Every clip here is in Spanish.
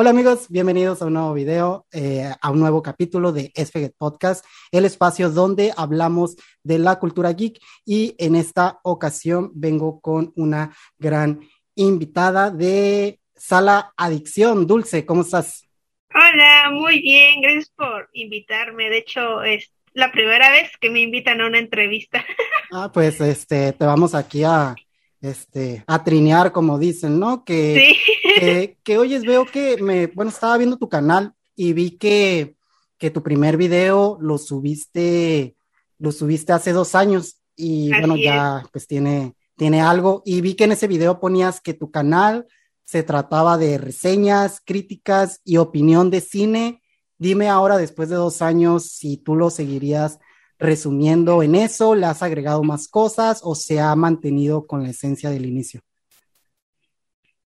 Hola amigos, bienvenidos a un nuevo video, eh, a un nuevo capítulo de Esfeget Podcast, el espacio donde hablamos de la cultura geek y en esta ocasión vengo con una gran invitada de Sala Adicción. Dulce, ¿cómo estás? Hola, muy bien, gracias por invitarme. De hecho, es la primera vez que me invitan a una entrevista. Ah, pues este, te vamos aquí a, este, a trinear, como dicen, ¿no? Que, que, que oyes, veo que me, bueno, estaba viendo tu canal y vi que, que tu primer video lo subiste, lo subiste hace dos años y bueno, ya pues tiene, tiene algo y vi que en ese video ponías que tu canal se trataba de reseñas, críticas y opinión de cine. Dime ahora, después de dos años, si tú lo seguirías resumiendo en eso? ¿Le has agregado más cosas o se ha mantenido con la esencia del inicio?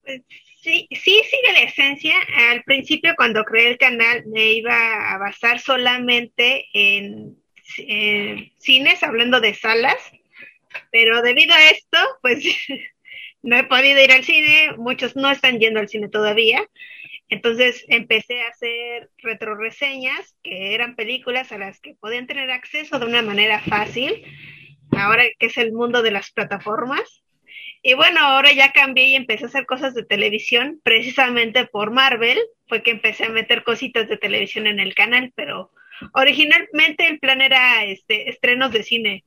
Pues, sí, sí sigue la esencia. Al principio, cuando creé el canal, me iba a basar solamente en, cines, hablando de salas, pero debido a esto, pues no he podido ir al cine, muchos no están yendo al cine todavía, entonces empecé a hacer retroreseñas, que eran películas a las que podían tener acceso de una manera fácil, ahora que es el mundo de las plataformas. Y bueno, ahora ya cambié y empecé a hacer cosas de televisión, precisamente por Marvel, fue que empecé a meter cositas de televisión en el canal, pero originalmente el plan era este, estrenos de cine,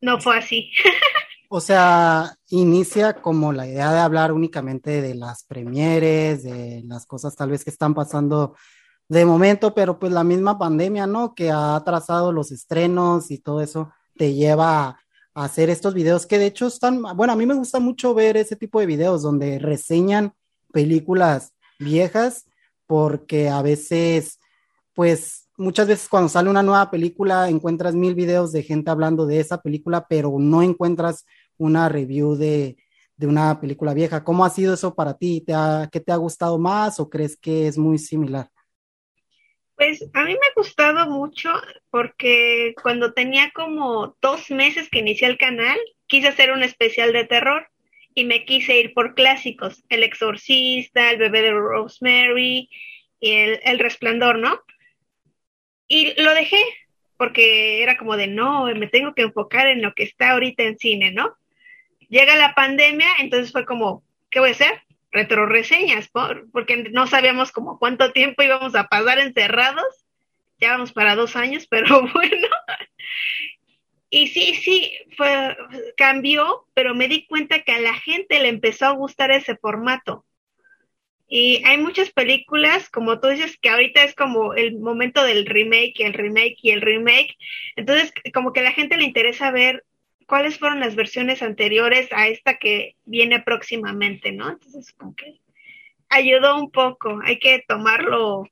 no fue así. O sea, inicia como la idea de hablar únicamente de las premieres, de las cosas tal vez que están pasando de momento, pero pues la misma pandemia, ¿no? Que ha atrasado los estrenos y todo eso te lleva hacer estos videos que de hecho están, bueno, a mí me gusta mucho ver ese tipo de videos donde reseñan películas viejas porque a veces, pues muchas veces cuando sale una nueva película encuentras mil videos de gente hablando de esa película, pero no encuentras una review de, una película vieja. ¿Cómo ha sido eso para ti? ¿Te ¿Qué te ha gustado más o crees que es muy similar? Pues a mí me ha gustado mucho porque cuando tenía como dos meses que inicié el canal, quise hacer un especial de terror y me quise ir por clásicos, El Exorcista, El Bebé de Rosemary y el, el Resplandor, ¿no? Y lo dejé porque era como de, no, me tengo que enfocar en lo que está ahorita en cine, ¿no? Llega la pandemia, entonces fue como, ¿qué voy a hacer? Retro reseñas, porque no sabíamos como cuánto tiempo íbamos a pasar encerrados. Ya vamos para dos años, pero bueno. Y sí, sí, cambió, pero me di cuenta que a la gente le empezó a gustar ese formato. Y hay muchas películas, como tú dices, que ahorita es como el momento del remake y el remake y el remake. Entonces, como que a la gente le interesa ver cuáles fueron las versiones anteriores a esta que viene próximamente, ¿no? Entonces, como que ayudó un poco, hay que tomarlo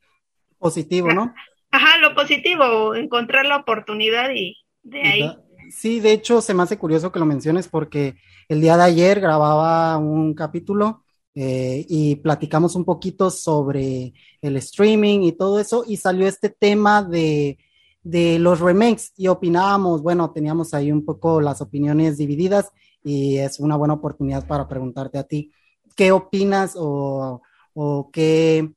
positivo, ¿no? Ajá, lo positivo, encontrar la oportunidad y de ahí. Sí, de hecho se me hace curioso que lo menciones porque el día de ayer grababa un capítulo eh, y platicamos un poquito sobre el streaming y todo eso y salió este tema de de los remakes y opinábamos, bueno, teníamos ahí un poco las opiniones divididas y es una buena oportunidad para preguntarte a ti, ¿qué opinas o, o qué,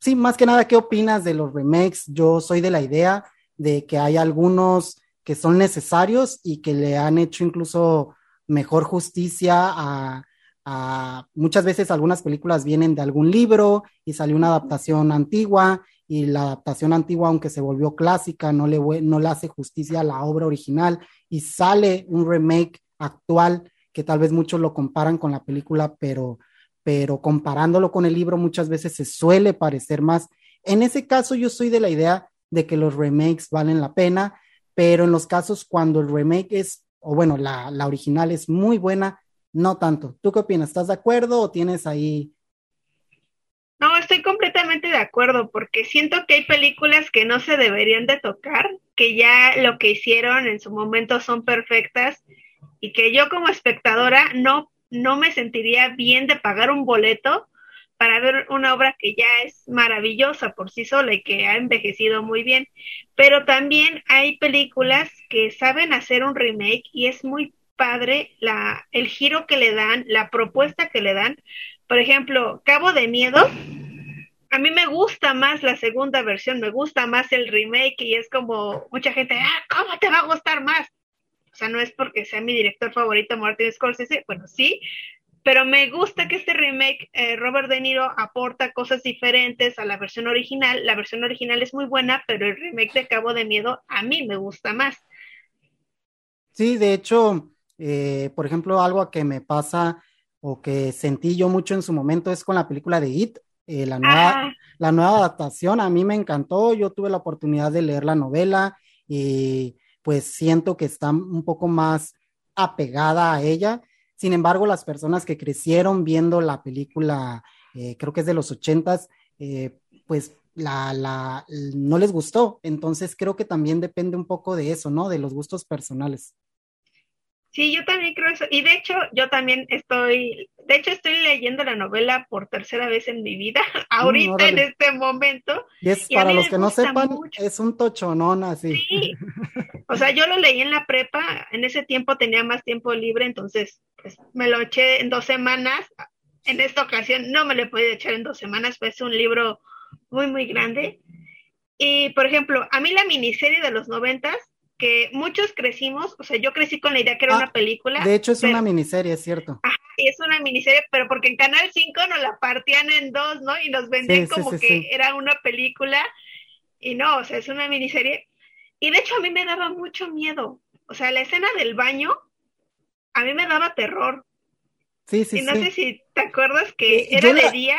sí, más que nada, qué opinas de los remakes? Yo soy de la idea de que hay algunos que son necesarios y que le han hecho incluso mejor justicia a, a muchas veces algunas películas vienen de algún libro y salió una adaptación antigua y la adaptación antigua, aunque se volvió clásica, no le, no le hace justicia a la obra original y sale un remake actual que tal vez muchos lo comparan con la película, pero, pero comparándolo con el libro muchas veces se suele parecer más. En ese caso yo soy de la idea de que los remakes valen la pena, pero en los casos cuando el remake es, o bueno, la, la original es muy buena, no tanto. ¿Tú qué opinas? ¿Estás de acuerdo o tienes ahí no, estoy completamente de acuerdo porque siento que hay películas que no se deberían de tocar, que ya lo que hicieron en su momento son perfectas y que yo como espectadora no, no me sentiría bien de pagar un boleto para ver una obra que ya es maravillosa por sí sola y que ha envejecido muy bien. Pero también hay películas que saben hacer un remake y es muy padre la, el giro que le dan, la propuesta que le dan, por ejemplo, Cabo de Miedo, a mí me gusta más la segunda versión, me gusta más el remake y es como mucha gente, ah, ¿cómo te va a gustar más? O sea, no es porque sea mi director favorito Martin Scorsese, bueno, sí, pero me gusta que este remake, eh, Robert De Niro aporta cosas diferentes a la versión original. La versión original es muy buena, pero el remake de Cabo de Miedo a mí me gusta más. Sí, de hecho, eh, por ejemplo, algo que me pasa o que sentí yo mucho en su momento es con la película de It, eh, la, nueva, la nueva adaptación. A mí me encantó, yo tuve la oportunidad de leer la novela y pues siento que está un poco más apegada a ella. Sin embargo, las personas que crecieron viendo la película, eh, creo que es de los ochentas, pues la, la, no les gustó. Entonces creo que también depende un poco de eso, ¿no? De los gustos personales. Sí, yo también creo eso. Y de hecho, yo también estoy, de hecho, estoy leyendo la novela por tercera vez en mi vida, ahorita en este momento. Y es para los que no sepan, es un tochonón así. Sí. O sea, yo lo leí en la prepa, en ese tiempo tenía más tiempo libre, entonces pues me lo eché en dos semanas. En esta ocasión no me lo he podido echar en dos semanas, pues es un libro muy, muy grande. Y, por ejemplo, a mí la miniserie de los noventas que muchos crecimos, o sea, yo crecí con la idea que era ah, una película. De hecho, es una miniserie, es cierto. Ajá, y es una miniserie, pero porque en Canal 5 nos la partían en dos, ¿no? Y nos vendían como que era una película, y no, o sea, es una miniserie. Y de hecho a mí me daba mucho miedo. O sea, la escena del baño, a mí me daba terror. Sí, sí, y no sé si te acuerdas que eh, era de día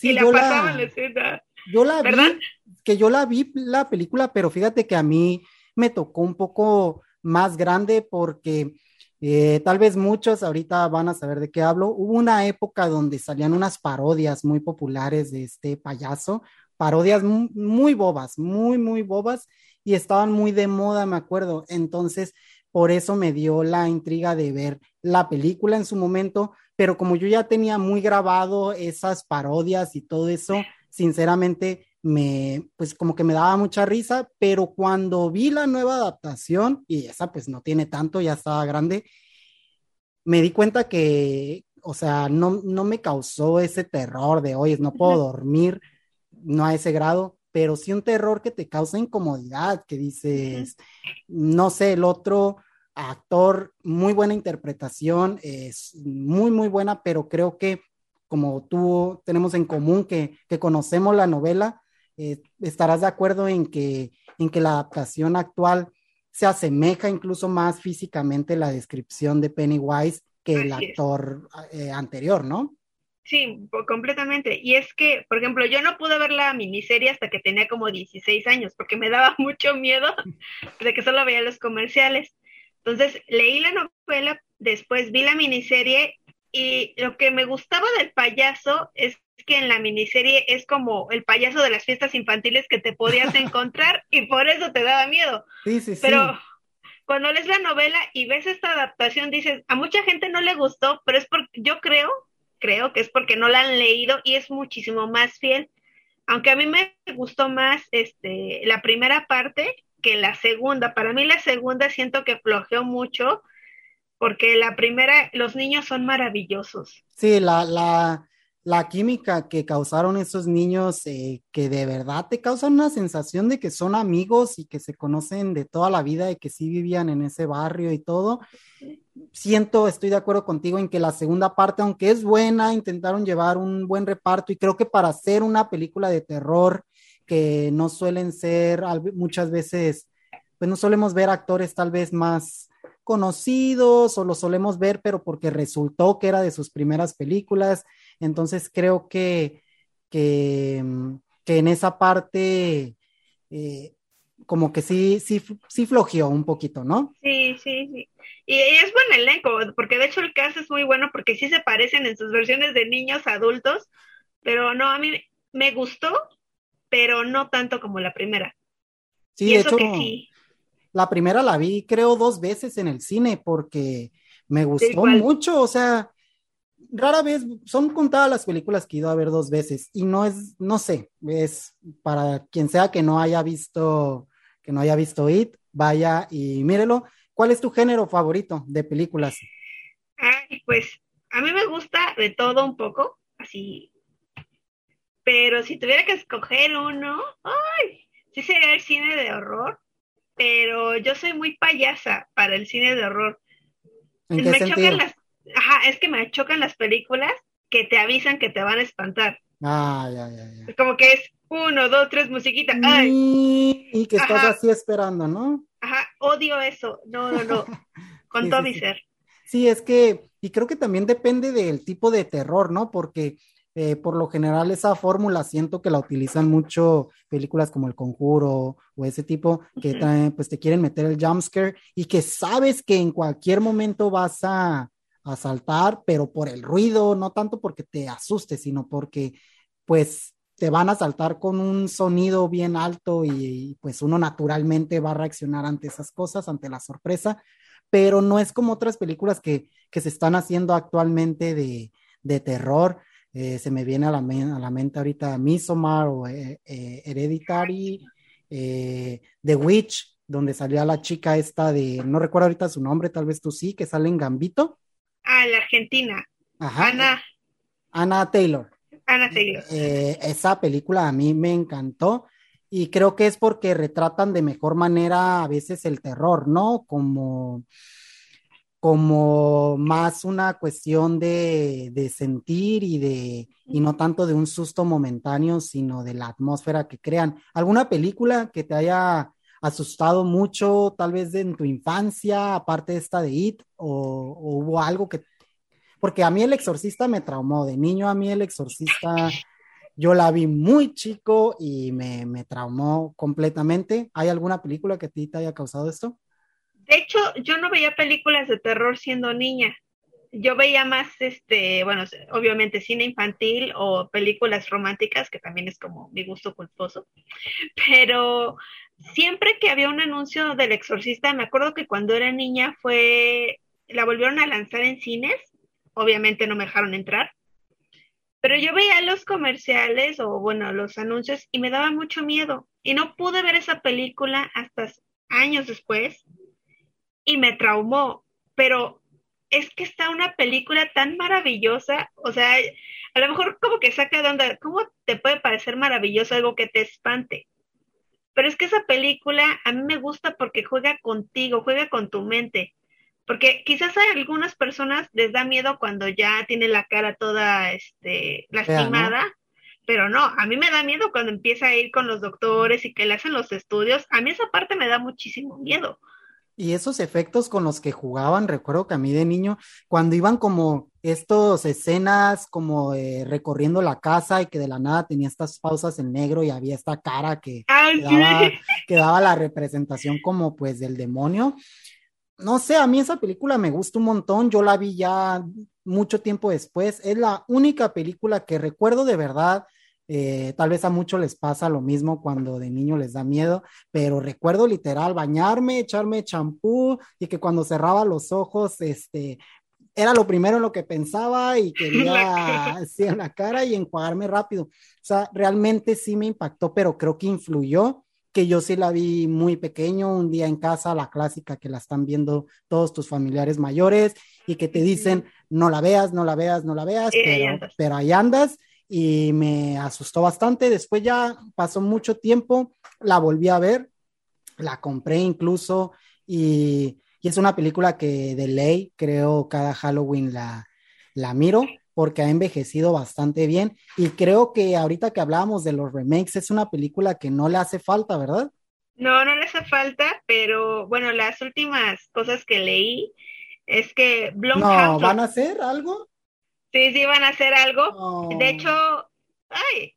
y la pasaban la... escena. Yo la vi, que yo la vi la película, pero fíjate que a mí me tocó un poco más grande porque eh, tal vez muchos ahorita van a saber de qué hablo. Hubo una época donde salían unas parodias muy populares de este payaso, parodias muy, bobas, muy, muy bobas y estaban muy de moda, me acuerdo. Entonces, por eso me dio la intriga de ver la película en su momento, pero como yo ya tenía muy grabado esas parodias y todo eso, sinceramente me, pues como que me daba mucha risa, pero cuando vi la nueva adaptación, y esa pues no tiene tanto, ya estaba grande, me di cuenta que, o sea, no, no me causó ese terror de, oye, no puedo dormir, no a ese grado, pero sí un terror que te causa incomodidad, que dices, no sé, el otro actor, muy buena interpretación, es muy, muy buena, pero creo que como tú tenemos en común que, que conocemos la novela, eh, estarás de acuerdo en que, en que la adaptación actual se asemeja incluso más físicamente la descripción de Pennywise que el actor eh, anterior, ¿no? Sí, completamente. Y es que, por ejemplo, yo no pude ver la miniserie hasta que tenía como 16 años, porque me daba mucho miedo de que solo veía los comerciales. Entonces, leí la novela, después vi la miniserie y lo que me gustaba del payaso es que en la miniserie es como el payaso de las fiestas infantiles que te podías encontrar y por eso te daba miedo. Sí, sí, pero cuando lees la novela y ves esta adaptación dices, a mucha gente no le gustó, pero es porque yo creo, creo que es porque no la han leído y es muchísimo más fiel. Aunque a mí me gustó más este la primera parte que la segunda. Para mí la segunda siento que flojeó mucho porque la primera, los niños son maravillosos. Sí, la, la, la química que causaron esos niños, eh, que de verdad te causan una sensación de que son amigos y que se conocen de toda la vida y que sí vivían en ese barrio y todo. Siento, estoy de acuerdo contigo en que la segunda parte, aunque es buena, intentaron llevar un buen reparto y creo que para hacer una película de terror que no suelen ser muchas veces, pues no solemos ver actores tal vez más conocidos o lo solemos ver, pero porque resultó que era de sus primeras películas. Entonces creo que, que, mm, en esa parte eh, como que sí, sí, sí flojeó un poquito, ¿no? Sí, sí, sí. Y es buen elenco, porque de hecho el caso es muy bueno porque sí se parecen en sus versiones de niños adultos, pero no, a mí me gustó, pero no tanto como la primera. Sí, de hecho, sí. La primera la vi, creo, dos veces en el cine porque me gustó mucho. O sea, rara vez, son contadas las películas que he ido a ver dos veces y no es, no sé, es para quien sea que no haya visto, que no haya visto It, vaya y mírelo. ¿Cuál es tu género favorito de películas? Ay, pues a mí me gusta de todo un poco, así Pero si tuviera que escoger uno, ¡ay! Sí sería el cine de horror, pero yo soy muy payasa para el cine de horror. ¿En qué me sentido? chocan las, ajá, es que me chocan las películas que te avisan que te van a espantar. Ah, ya, ya, ya. Como que es uno, dos, tres, musiquita. Ay, Y, y que estás Ajá. así esperando, ¿no? ajá, odio eso. No, no, no. Con Sí, todo sí, mi sí. ser. Sí, es que, y creo que también depende del tipo de terror, ¿no? Porque eh, por lo general esa fórmula siento que la utilizan mucho películas como El Conjuro o ese tipo que traen, pues te quieren meter el jumpscare y que sabes que en cualquier momento vas a, a saltar, pero por el ruido, no tanto porque te asustes, sino porque pues te van a saltar con un sonido bien alto y, y, pues uno naturalmente va a reaccionar ante esas cosas, ante la sorpresa, pero no es como otras películas que, que se están haciendo actualmente de, de terror. Eh, se me viene a la, a la mente ahorita Midsommar o eh, eh, Hereditary, eh, The Witch, donde salía la chica esta de, no recuerdo ahorita su nombre, tal vez tú sí, que sale en Gambito. Ah, la Argentina. Ajá. Ana, Ana Taylor. Ana Taylor. Eh, esa película a mí me encantó y creo que es porque retratan de mejor manera a veces el terror, ¿no? Como, como más una cuestión de, de sentir y de, y no tanto de un susto momentáneo, sino de la atmósfera que crean. ¿Alguna película que te haya asustado mucho, tal vez en tu infancia, aparte de esta de It, o, hubo algo que porque a mí el exorcista me traumó, de niño a mí el exorcista, yo la vi muy chico y me, me traumó completamente. ¿Hay alguna película que a ti te haya causado esto? De hecho, yo no veía películas de terror siendo niña. Yo veía más, este, bueno, obviamente cine infantil o películas románticas, que también es como mi gusto culposo. Pero siempre que había un anuncio del exorcista, me acuerdo que cuando era niña fue, la volvieron a lanzar en cines obviamente no me dejaron entrar. Pero yo veía los comerciales o bueno, los anuncios y me daba mucho miedo. Y no pude ver esa película hasta años después y me traumó. Pero es que está una película tan maravillosa, o sea, a lo mejor como que saca de onda, ¿cómo te puede parecer maravilloso algo que te espante? Pero es que esa película a mí me gusta porque juega contigo, juega con tu mente. Porque quizás a algunas personas les da miedo cuando ya tiene la cara toda este, lastimada, ¿no? pero no, a mí me da miedo cuando empieza a ir con los doctores y que le hacen los estudios. A mí esa parte me da muchísimo miedo. Y esos efectos con los que jugaban, recuerdo que a mí de niño, cuando iban como estos escenas como eh, recorriendo la casa y que de la nada tenía estas pausas en negro y había esta cara que, Ay, daba, que daba la representación como pues del demonio. No sé, a mí esa película me gusta un montón, yo la vi ya mucho tiempo después, es la única película que recuerdo de verdad, eh, tal vez a muchos les pasa lo mismo cuando de niño les da miedo, pero recuerdo literal bañarme, echarme champú y que cuando cerraba los ojos, este, era lo primero en lo que pensaba y quería así en la cara y enjuagarme rápido. O sea, realmente sí me impactó, pero creo que influyó que yo sí la vi muy pequeño, un día en casa, la clásica que la están viendo todos tus familiares mayores y que te dicen, no la veas, no la veas, no la veas, pero, pero ahí andas y me asustó bastante. Después ya pasó mucho tiempo, la volví a ver, la compré incluso y, y es una película que de ley creo cada Halloween la, la miro porque ha envejecido bastante bien y creo que ahorita que hablábamos de los remakes es una película que no le hace falta, ¿verdad? No, no le hace falta, pero bueno, las últimas cosas que leí es que No. ¿van a hacer algo? Sí, sí, van a hacer algo. Oh. De hecho, ay,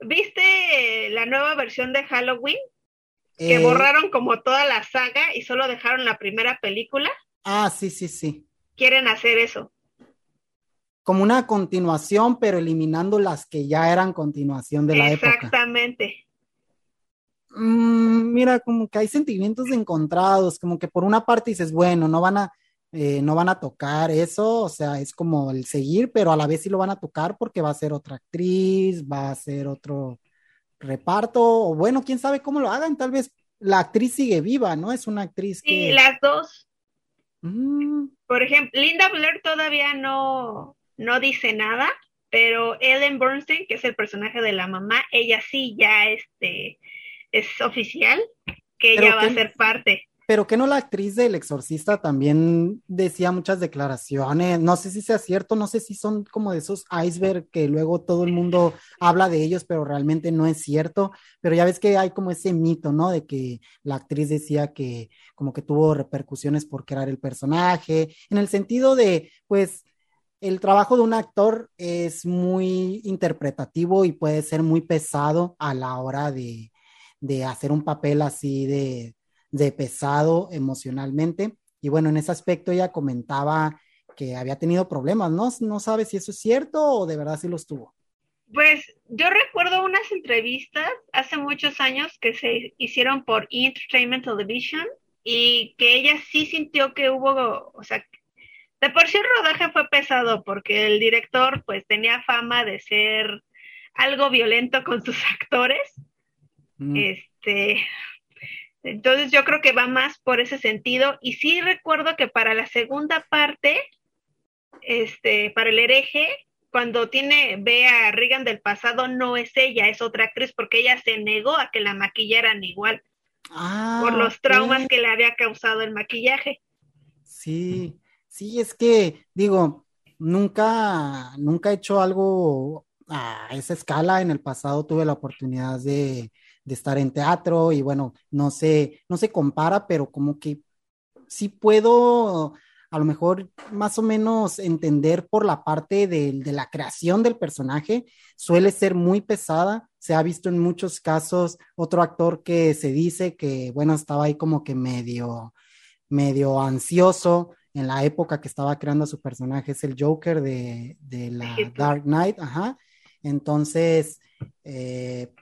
¿viste la nueva versión de Halloween? Que Eh, borraron como toda la saga y solo dejaron la primera película. Ah, sí, sí, sí. Quieren hacer eso. Como una continuación, pero eliminando las que ya eran continuación de la época. Exactamente. Mm, mira, como que hay sentimientos encontrados, como que por una parte dices, bueno, no van a, eh, no van a tocar eso, o sea, es como el seguir, pero a la vez sí lo van a tocar porque va a ser otra actriz, va a ser otro reparto, o bueno, quién sabe cómo lo hagan, tal vez la actriz sigue viva, ¿no? Es una actriz que... Sí, las dos. Mm, Por ejemplo, Linda Blair todavía no, no dice nada, pero Ellen Bernstein, que es el personaje de la mamá, ella sí ya este, es oficial que ella va a ser parte. Pero que no la actriz del exorcista también decía muchas declaraciones, no sé si sea cierto, no sé si son como de esos iceberg que luego todo el mundo habla de ellos, pero realmente no es cierto, pero ya ves que hay como ese mito, ¿no? De que la actriz decía que como que tuvo repercusiones por crear el personaje, en el sentido de, pues, el trabajo de un actor es muy interpretativo y puede ser muy pesado a la hora de, de hacer un papel así de, de pesado emocionalmente. Y bueno, en ese aspecto ella comentaba que había tenido problemas, ¿no? No sabe si eso es cierto o de verdad sí los tuvo. Pues yo recuerdo unas entrevistas hace muchos años que se hicieron por Entertainment Television y que ella sí sintió que hubo, o sea, de por sí el rodaje fue pesado porque el director pues tenía fama de ser algo violento con sus actores. Mm. Este, entonces yo creo que va más por ese sentido. Y sí recuerdo que para la segunda parte, este, para el hereje, cuando tiene, ve a Regan del pasado, no es ella, es otra actriz, porque ella se negó a que la maquillaran igual. Ah, por los traumas que le había causado el maquillaje. Sí, sí, es que, digo, nunca, nunca he hecho algo a esa escala. En el pasado tuve la oportunidad de, de estar en teatro y bueno, no sé, no se compara, pero como que sí puedo a lo mejor más o menos entender por la parte de, de, la creación del personaje, suele ser muy pesada. Se ha visto en muchos casos otro actor que se dice que, bueno, estaba ahí como que medio, medio ansioso en la época que estaba creando su personaje, es el Joker de, de la Dark Knight, ajá. Entonces, eh,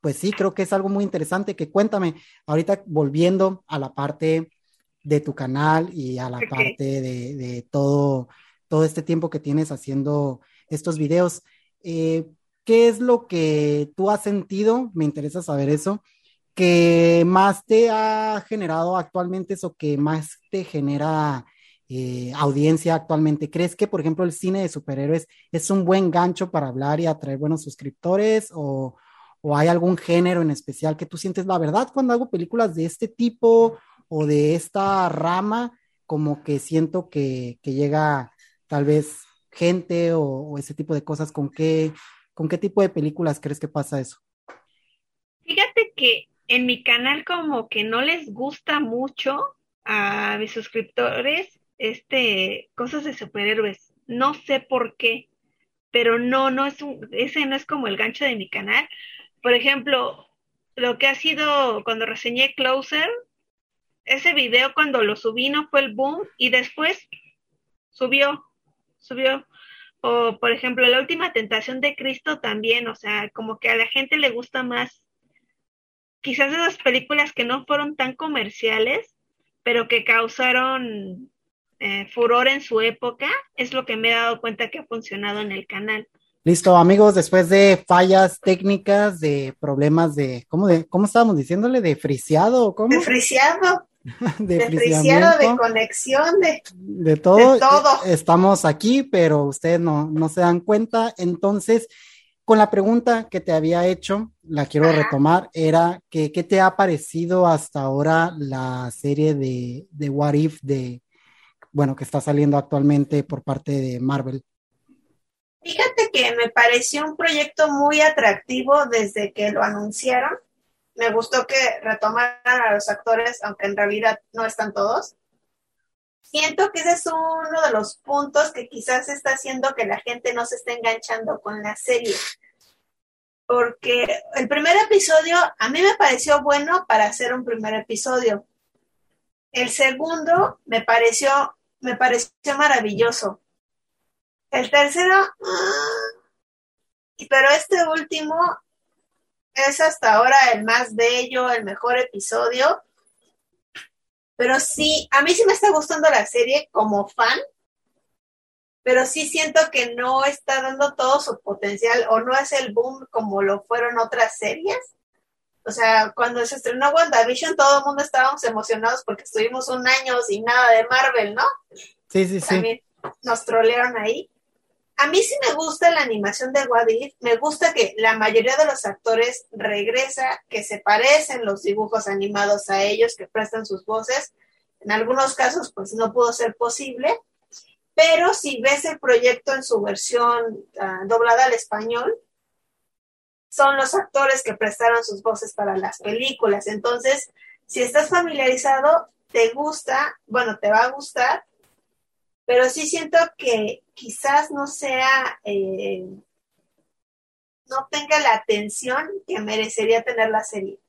pues sí, creo que es algo muy interesante que cuéntame, ahorita volviendo a la parte de tu canal y a la parte de, todo, todo este tiempo que tienes haciendo estos videos, eh, ¿qué es lo que tú has sentido? Me interesa saber eso, que más te ha generado actualmente, eso que más te genera eh, audiencia actualmente. ¿Crees que, por ejemplo, el cine de superhéroes es un buen gancho para hablar y atraer buenos suscriptores o o hay algún género en especial que tú sientes la verdad cuando hago películas de este tipo o de esta rama, como que siento que, llega tal vez gente o, ese tipo de cosas, ¿con qué, ¿con qué tipo de películas crees que pasa eso? Fíjate que en mi canal como que no les gusta mucho a mis suscriptores este cosas de superhéroes. No sé por qué, pero no, no es un, ese no es como el gancho de mi canal por ejemplo, lo que ha sido cuando reseñé Closer, ese video cuando lo subí no fue el boom y después subió, subió. O por ejemplo, la última tentación de Cristo también, o sea, como que a la gente le gusta más quizás esas películas que no fueron tan comerciales, pero que causaron eh, furor en su época, es lo que me he dado cuenta que ha funcionado en el canal. Listo, amigos, después de fallas técnicas, de problemas de, ¿cómo, de, cómo estábamos diciéndole? ¿De friseado? ¿cómo? De friseado. de, friseado, de conexión, de, de todo. De todo. Estamos aquí, pero ustedes no, no se dan cuenta. Entonces, con la pregunta que te había hecho, la quiero retomar, era que, ¿qué te ha parecido hasta ahora la serie de, de What If de, bueno, que está saliendo actualmente por parte de Marvel? Fíjate que me pareció un proyecto muy atractivo desde que lo anunciaron. Me gustó que retomaran a los actores, aunque en realidad no están todos. Siento que ese es uno de los puntos que quizás está haciendo que la gente no se esté enganchando con la serie. Porque el primer episodio a mí me pareció bueno para hacer un primer episodio. El segundo me pareció, me pareció maravilloso el tercero, ah, pero este último es hasta ahora el más bello, el mejor episodio. Pero sí, a mí sí me está gustando la serie como fan, pero sí siento que no está dando todo su potencial o no es el boom como lo fueron otras series. O sea, cuando se estrenó WandaVision, todo el mundo estábamos emocionados porque estuvimos un año sin nada de Marvel, ¿no? Sí, sí, sí. También nos trolearon ahí. A mí sí me gusta la animación de Wadif, me gusta que la mayoría de los actores regresa, que se parecen los dibujos animados a ellos, que prestan sus voces. En algunos casos, pues no pudo ser posible, pero si ves el proyecto en su versión uh, doblada al español, son los actores que prestaron sus voces para las películas. Entonces, si estás familiarizado, te gusta, bueno, te va a gustar, pero sí siento que quizás no sea, eh, no tenga la atención que merecería tener la serie.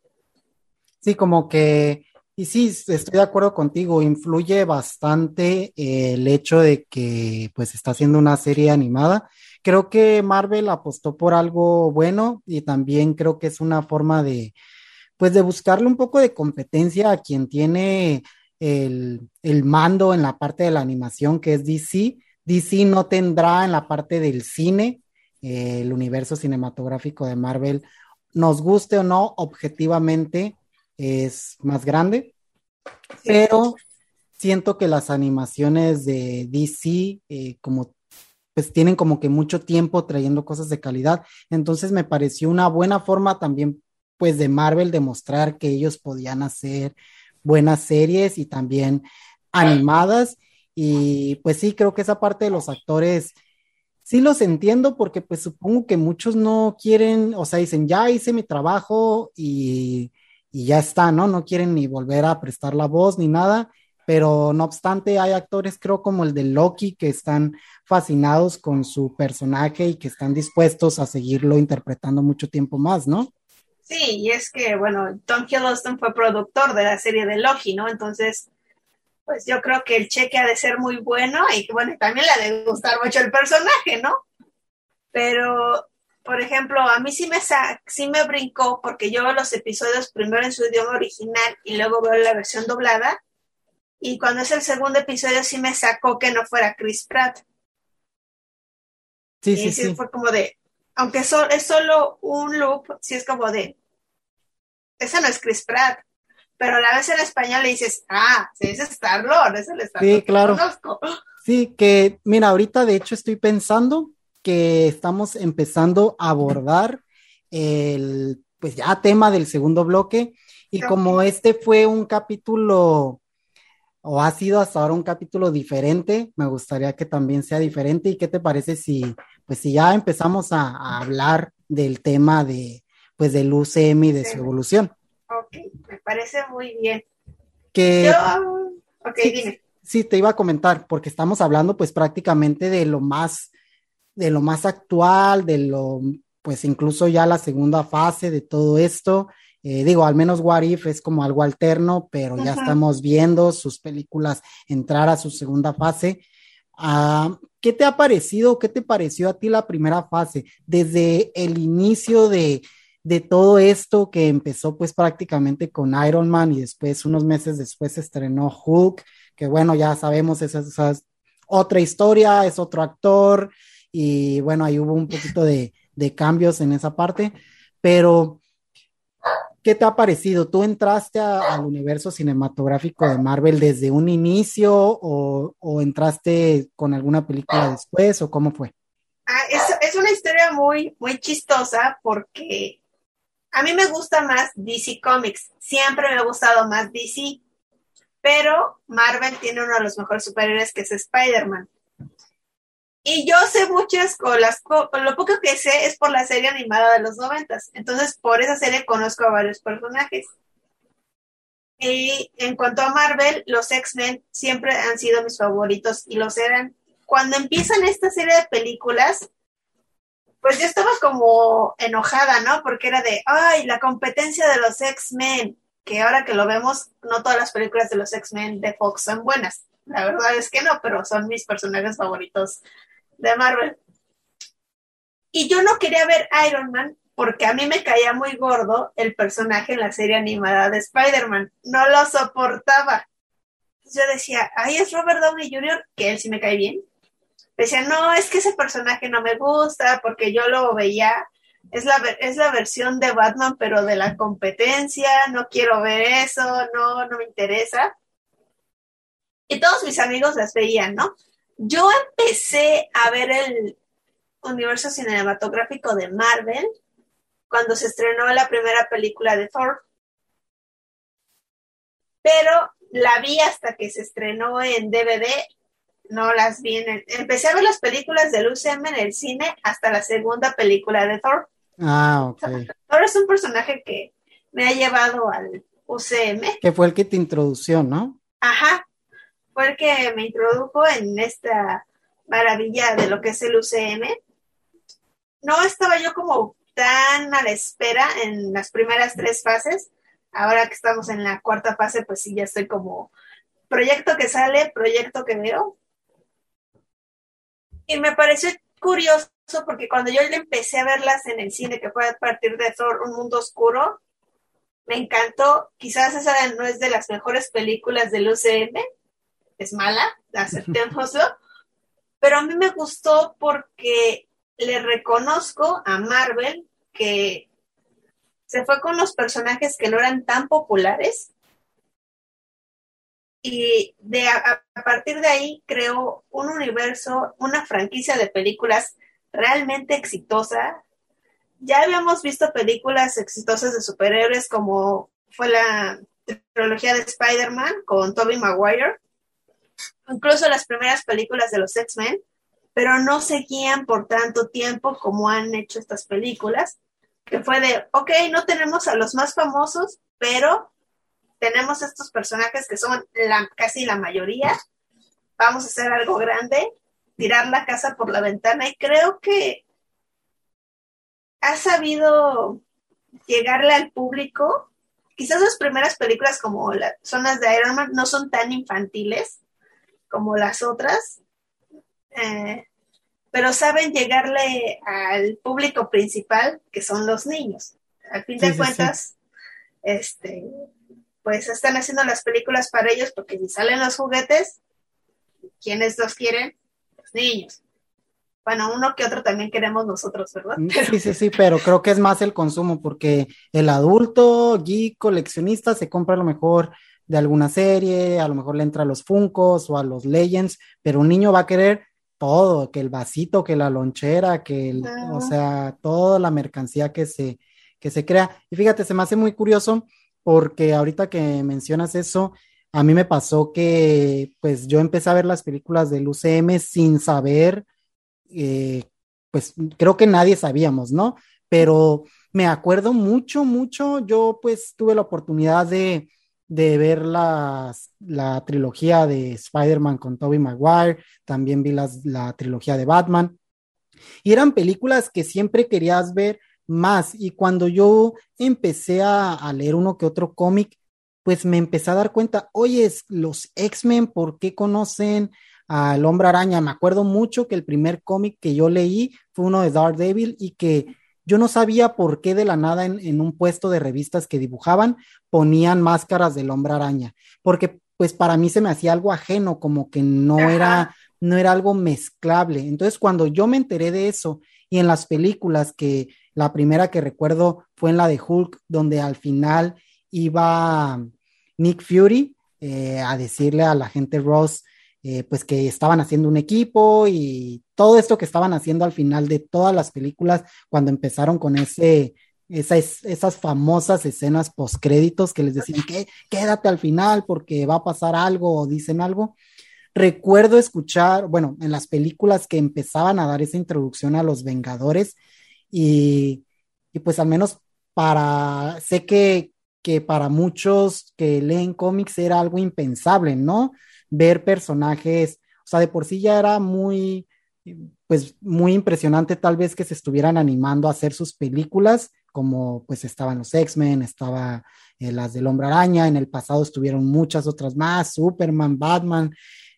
Sí, como que, y sí, estoy de acuerdo contigo, influye bastante el hecho de que pues está haciendo una serie animada. Creo que Marvel apostó por algo bueno y también creo que es una forma de, pues de buscarle un poco de competencia a quien tiene el, mando en la parte de la animación, que es DC. DC no tendrá en la parte del cine eh, el universo cinematográfico de Marvel, nos guste o no, objetivamente es más grande, pero siento que las animaciones de DC, eh, como pues tienen como que mucho tiempo trayendo cosas de calidad, entonces me pareció una buena forma también pues de Marvel demostrar que ellos podían hacer buenas series y también animadas. Y pues sí, creo que esa parte de los actores, sí los entiendo porque pues supongo que muchos no quieren, o sea, dicen, ya hice mi trabajo y, y ya está, ¿no? No quieren ni volver a prestar la voz ni nada, pero no obstante hay actores, creo como el de Loki, que están fascinados con su personaje y que están dispuestos a seguirlo interpretando mucho tiempo más, ¿no? Sí, y es que, bueno, Tom Hiddleston fue productor de la serie de Loki, ¿no? Entonces, pues yo creo que el cheque ha de ser muy bueno y, bueno, también le ha de gustar mucho el personaje, ¿no? Pero, por ejemplo, a mí sí me, sí me brincó porque yo veo los episodios primero en su idioma original y luego veo la versión doblada. Y cuando es el segundo episodio sí me sacó que no fuera Chris Pratt. Sí, sí, sí. Fue como de, aunque es solo un loop, sí es como de, ese no es Chris Pratt. Pero a la vez en español le dices, ah, se dice Star-Lord, es el Star-Lord. Sí, claro. Sí, que, mira, ahorita de hecho estoy pensando que estamos empezando a abordar el, pues ya tema del segundo bloque. Y como este fue un capítulo, o ha sido hasta ahora un capítulo diferente, me gustaría que también sea diferente. ¿Y qué te parece si, pues si ya empezamos a, a hablar del tema de, pues del UCM y de su evolución. Ok, me parece muy bien. Que, ok, sí, dime. Sí, te iba a comentar, porque estamos hablando pues prácticamente de lo más, de lo más actual, de lo, pues incluso ya la segunda fase de todo esto. Eh, digo, al menos What If es como algo alterno, pero ya estamos viendo sus películas entrar a su segunda fase. Ah, ¿Qué te ha parecido? ¿Qué te pareció a ti la primera fase? Desde el inicio de, de todo esto que empezó pues prácticamente con Iron Man y después unos meses después estrenó Hulk, que bueno, ya sabemos, esa, es otra historia, es otro actor y bueno, ahí hubo un poquito de, cambios en esa parte, pero ¿qué te ha parecido? ¿Tú entraste al universo cinematográfico de Marvel desde un inicio o, entraste con alguna película después o cómo fue? Ah, es, es, una historia muy, muy chistosa porque a mí me gusta más DC Comics, siempre me ha gustado más DC, pero Marvel tiene uno de los mejores superhéroes que es Spider-Man. Y yo sé muchas cosas, lo poco que sé es por la serie animada de los noventas, entonces por esa serie conozco a varios personajes. Y en cuanto a Marvel, los X-Men siempre han sido mis favoritos y los eran. Cuando empiezan esta serie de películas, pues yo estaba como enojada, ¿no? Porque era de, ay, la competencia de los X-Men, que ahora que lo vemos, no todas las películas de los X-Men de Fox son buenas. La verdad es que no, pero son mis personajes favoritos de Marvel. Y yo no quería ver Iron Man porque a mí me caía muy gordo el personaje en la serie animada de Spider-Man. No lo soportaba. Yo decía, ahí es Robert Downey Jr., que él sí me cae bien, decía, no, es que ese personaje no me gusta porque yo lo veía, es la, es la versión de Batman, pero de la competencia, no quiero ver eso, no, no me interesa. Y todos mis amigos las veían, ¿no? Yo empecé a ver el, universo cinematográfico de Marvel cuando se estrenó la primera película de Thor. Pero la vi hasta que se estrenó en DVD, no las vi en el... Empecé a ver las películas del UCM en el cine hasta la segunda película de Thor. Ah, ok. Thor es un personaje que me ha llevado al UCM. Que fue el que te introdució, ¿no? Ajá, fue el que me introdujo en esta maravilla de lo que es el UCM. No estaba yo como tan a la espera en las primeras tres fases. Ahora que estamos en la cuarta fase, pues sí, ya estoy como proyecto que sale, proyecto que veo. Y me pareció curioso porque cuando yo empecé a verlas en el cine, que fue a partir de Thor, Un Mundo Oscuro, me encantó. Quizás esa no es de las mejores películas del UCM, es mala, aceptémoslo, pero a mí me gustó porque le reconozco a Marvel que se fue con los personajes que no eran tan populares y de a, partir de ahí creó un universo, una franquicia de películas realmente exitosa. Ya habíamos visto películas exitosas de superhéroes como fue la trilogía de Spider-Man con Tobey Maguire, incluso las primeras películas de los X-Men, pero no seguían por tanto tiempo como han hecho estas películas, que fue de, ok, no tenemos a los más famosos, pero tenemos estos personajes que son la, casi la mayoría, vamos a hacer algo grande, tirar la casa por la ventana y creo que ha sabido llegarle al público. Quizás las primeras películas como las zonas de Iron Man no son tan infantiles, como las otras, eh, pero saben llegarle al público principal, que son los niños. Al fin de cuentas, este, pues están haciendo las películas para ellos, porque si salen los juguetes, ¿quiénes los quieren? Los niños. Bueno, uno que otro también queremos nosotros, ¿verdad? Mm, sí, sí, sí, pero creo que es más el consumo, porque el adulto, geek, coleccionista, se compra a lo mejor de alguna serie, a lo mejor le entra a los Funcos o a los Legends, pero un niño va a querer todo, que el vasito, que la lonchera, que el, o sea, toda la mercancía que se, que se crea. Y fíjate, se me hace muy curioso porque ahorita que mencionas eso, a mí me pasó que pues yo empecé a ver las películas del UCM sin saber, eh, pues creo que nadie sabíamos, ¿no? Pero me acuerdo mucho, mucho, yo pues tuve la oportunidad de, de ver la trilogía de Spider-Man con Tobey Maguire, también vi las, la trilogía de Batman, y eran películas que siempre querías ver más, y cuando yo empecé a, a leer uno que otro cómic, pues me empecé a dar cuenta, oye, los X-Men, ¿por qué conocen al hombre araña? Me acuerdo mucho que el primer cómic que yo leí fue uno de Daredevil y que yo no sabía por qué de la nada en, un puesto de revistas que dibujaban ponían máscaras del hombre araña, porque pues para mí se me hacía algo ajeno, como que no era, no era algo mezclable. Entonces cuando yo me enteré de eso y en las películas que la primera que recuerdo fue en la de Hulk, donde al final iba Nick Fury eh, a decirle a la gente Ross, eh, pues que estaban haciendo un equipo y todo esto que estaban haciendo al final de todas las películas cuando empezaron con ese esas, esas famosas escenas postcréditos que les decían que quédate al final porque va a pasar algo o dicen algo. Recuerdo escuchar, bueno, en las películas que empezaban a dar esa introducción a los Vengadores y, y pues al menos para, sé que, que para muchos que leen cómics era algo impensable, ¿no? ver personajes, o sea, de por sí ya era muy, pues muy impresionante tal vez que se estuvieran animando a hacer sus películas, como pues estaban los X-Men, estaba eh, las del Hombre Araña, en el pasado estuvieron muchas otras más, Superman, Batman,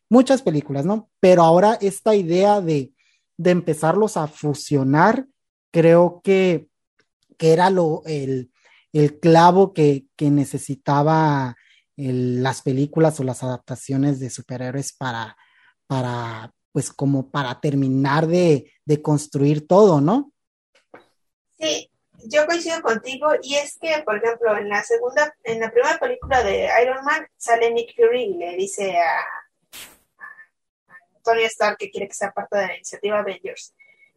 muchas películas, ¿no? Pero ahora esta idea de, de empezarlos a fusionar, creo que, que era lo, el, el clavo que, que necesitaba las películas o las adaptaciones de superhéroes para, para pues como para terminar de, de construir todo, ¿no? Sí, yo coincido contigo y es que, por ejemplo, en la segunda, en la primera película de Iron Man sale Nick Fury y le dice a, a Tony Stark que quiere que sea parte de la iniciativa Avengers.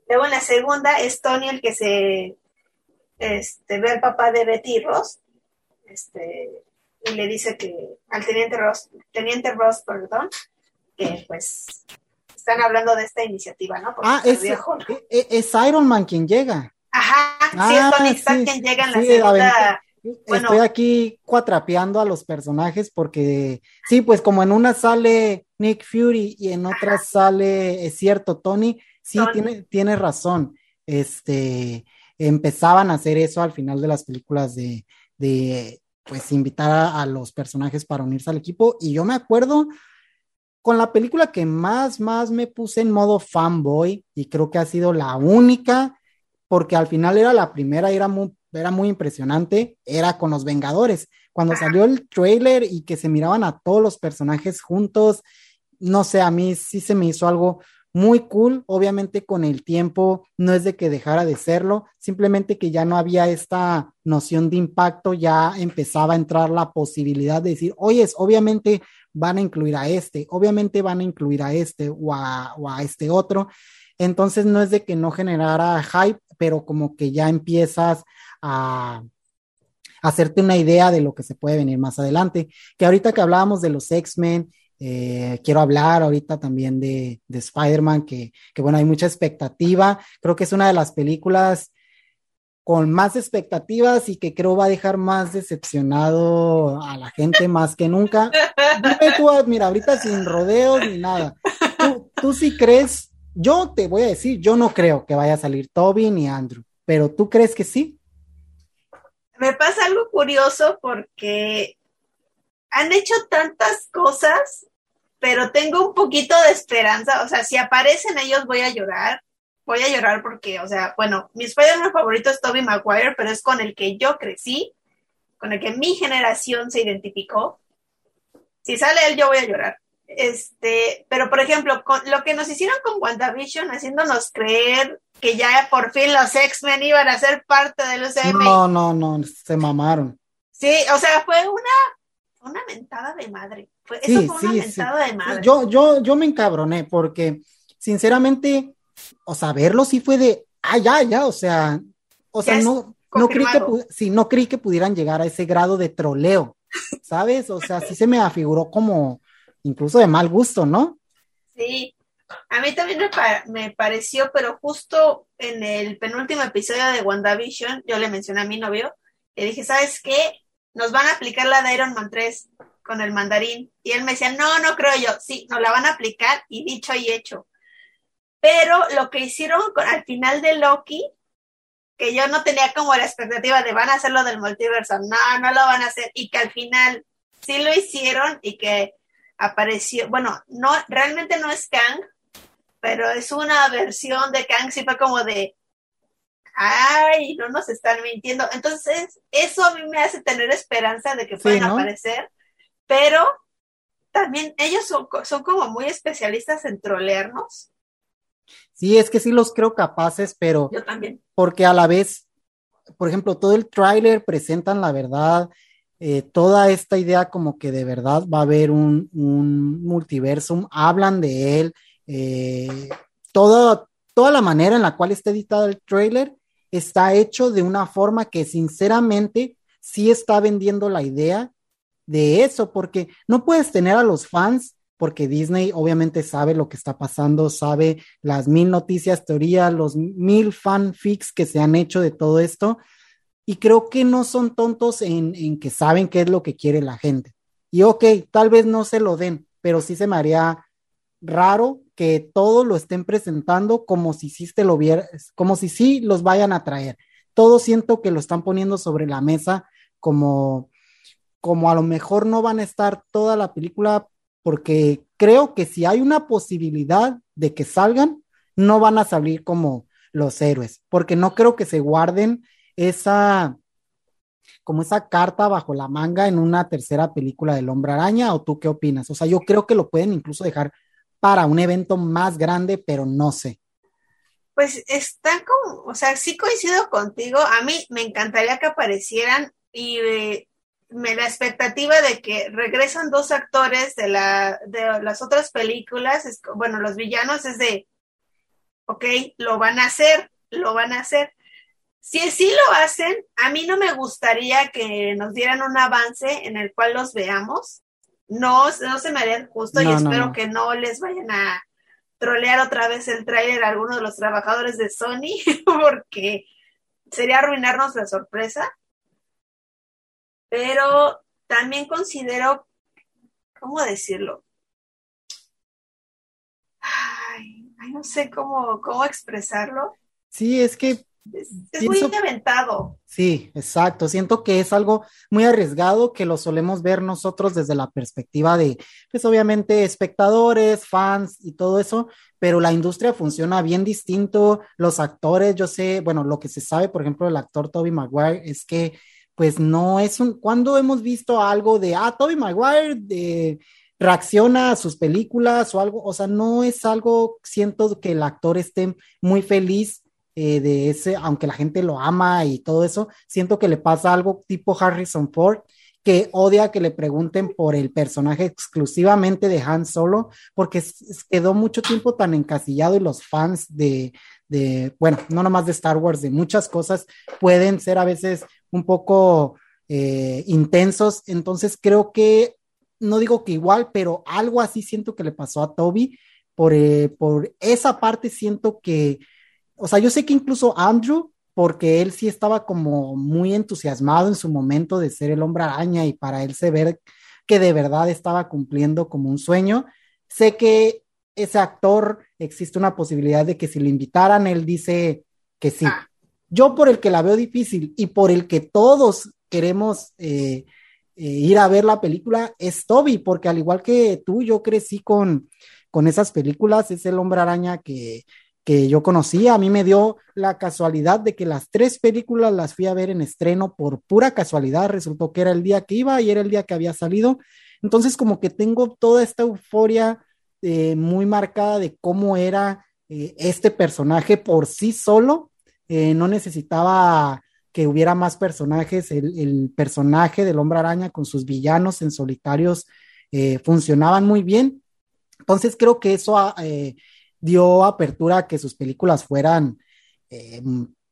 Luego en la segunda es Tony el que se este, ve al papá de Betty Ross, este, y le dice que al teniente Ross, teniente Ross, perdón, que pues están hablando de esta iniciativa, ¿no? ah, es, viejo, e, e, es, Iron Man quien llega. Ajá, sí, es Tony ah, Stark quien llega en la segunda. Estoy aquí cuatrapeando a los personajes porque sí, pues como en una sale Nick Fury y en otra sale, es cierto, Tony, sí, Tiene, tiene razón. Este, empezaban a hacer eso al final de las películas de, de pues invitar a, los personajes para unirse al equipo. Y yo me acuerdo con la película que más, más me puse en modo fanboy y creo que ha sido la única, porque al final era la primera y era muy, era muy impresionante, era con los Vengadores. Cuando salió el trailer y que se miraban a todos los personajes juntos, no sé, a mí sí se me hizo algo muy cool, obviamente con el tiempo no es de que dejara de serlo, simplemente que ya no había esta noción de impacto, ya empezaba a entrar la posibilidad de decir, oye, obviamente van a incluir a este, obviamente van a incluir a este o a, o a este otro, entonces no es de que no generara hype, pero como que ya empiezas a hacerte una idea de lo que se puede venir más adelante, que ahorita que hablábamos de los X-Men eh, quiero hablar ahorita también de, de Spider-Man, que, que, bueno, hay mucha expectativa. Creo que es una de las películas con más expectativas y que creo va a dejar más decepcionado a la gente más que nunca. Dime tú, mira, ahorita sin rodeos ni nada. ¿Tú, tú sí crees, yo te voy a decir, yo no creo que vaya a salir Toby ni Andrew, pero ¿tú crees que sí? Me pasa algo curioso porque han hecho tantas cosas, pero tengo un poquito de esperanza. O sea, si aparecen ellos voy a llorar. Voy a llorar porque, o sea, bueno, mi Spider-Man favorito es Tobey Maguire, pero es con el que yo crecí, con el que mi generación se identificó. Si sale él, yo voy a llorar. Este, pero por ejemplo, con lo que nos hicieron con WandaVision, haciéndonos creer que ya por fin los X-Men iban a ser parte de los No, no, no, se mamaron. Sí, o sea, fue una una mentada de madre. Eso fue una mentada de madre. Yo, yo, yo me encabroné porque, sinceramente, o sea, verlo sí fue de, ah, ya, ya, o sea, o sea, no, no creí que, sí, no creí que pudieran llegar a ese grado de troleo, ¿sabes? O sea, sí se me afiguró como incluso de mal gusto, ¿no? Sí, a mí también me, me, pareció, pero justo en el penúltimo episodio de WandaVision, yo le mencioné a mi novio, le dije, ¿sabes qué? nos van a aplicar la de Iron Man 3 con el mandarín. Y él me decía, no, no creo yo, sí, nos la van a aplicar y dicho y hecho. Pero lo que hicieron al final de Loki, que yo no tenía como la expectativa de van a hacerlo del multiverso, no, no lo van a hacer, y que al final sí lo hicieron y que apareció, bueno, no, realmente no es Kang, pero es una versión de Kang, sí fue como de, ay, no nos están mintiendo. Entonces, eso a mí me hace tener esperanza de que puedan aparecer, pero también ellos son, son como muy especialistas en trolearnos. Sí, es que sí los creo capaces, pero... Yo también. Porque a la vez, por ejemplo, todo el tráiler presentan la verdad, eh, toda esta idea como que de verdad va a haber un, un multiversum, hablan de él, eh, toda la manera en la cual está editado el trailer está hecho de una forma que sinceramente sí está vendiendo la idea de eso, porque no puedes tener a los fans, porque Disney obviamente sabe lo que está pasando, sabe las mil noticias, teorías, los mil fanfics que se han hecho de todo esto, y creo que no son tontos en, en que saben qué es lo que quiere la gente. Y ok, tal vez no se lo den, pero sí se me haría raro que todo lo estén presentando como si sí te lo vieras, como si sí los vayan a traer. Todo siento que lo están poniendo sobre la mesa como, como a lo mejor no van a estar toda la película, porque creo que si hay una posibilidad de que salgan, no van a salir como los héroes, porque no creo que se guarden esa, como esa carta bajo la manga en una tercera película del hombre araña, o tú qué opinas? O sea, yo creo que lo pueden incluso dejar para un evento más grande, pero no sé. Pues está como, o sea, sí coincido contigo. A mí me encantaría que aparecieran y eh, me la expectativa de que regresan dos actores de, la, de las otras películas, bueno, los villanos es de, ok, lo van a hacer, lo van a hacer. Si sí lo hacen, a mí no me gustaría que nos dieran un avance en el cual los veamos. No, no se me haría justo y espero que no les vayan a trolear otra vez el tráiler a alguno de los trabajadores de Sony, porque sería arruinarnos la sorpresa. Pero también considero, ¿cómo decirlo? Ay, no sé cómo, cómo expresarlo. Sí, es que es, muy inventado. Sí, exacto. Siento que es algo muy arriesgado que lo solemos ver nosotros desde la perspectiva de, pues obviamente, espectadores, fans y todo eso, pero la industria funciona bien distinto. Los actores, yo sé, bueno, lo que se sabe, por ejemplo, del actor Toby Maguire es que, pues no es un, cuando hemos visto algo de, ah, Toby Maguire de reacciona a sus películas o algo, o sea, no es algo, siento que el actor esté muy feliz eh, de ese, aunque la gente lo ama y todo eso, siento que le pasa algo tipo Harrison Ford, que odia que le pregunten por el personaje exclusivamente de Han Solo, porque quedó mucho tiempo tan encasillado y los fans de, de, bueno, no nomás de Star Wars, de muchas cosas, pueden ser a veces un poco eh, intensos. Entonces creo que, no digo que igual, pero algo así siento que le pasó a Toby. Por, eh, por esa parte siento que o sea, yo sé que incluso Andrew, porque él sí estaba como muy entusiasmado en su momento de ser el hombre araña y para él se ver que de verdad estaba cumpliendo como un sueño. Sé que ese actor existe una posibilidad de que si lo invitaran, él dice que sí. Ah. Yo por el que la veo difícil y por el que todos queremos eh, eh, ir a ver la película es Toby, porque al igual que tú, yo crecí con, con esas películas, es el hombre araña que, que yo conocía. A mí me dio la casualidad de que las tres películas las fui a ver en estreno por pura casualidad. Resultó que era el día que iba y era el día que había salido. Entonces como que tengo toda esta euforia eh, muy marcada de cómo era eh, este personaje por sí solo. Eh, no necesitaba que hubiera más personajes. El, personaje del hombre araña con sus villanos en solitarios funcionaban muy bien. Entonces creo que eso dio apertura a que sus películas fueran,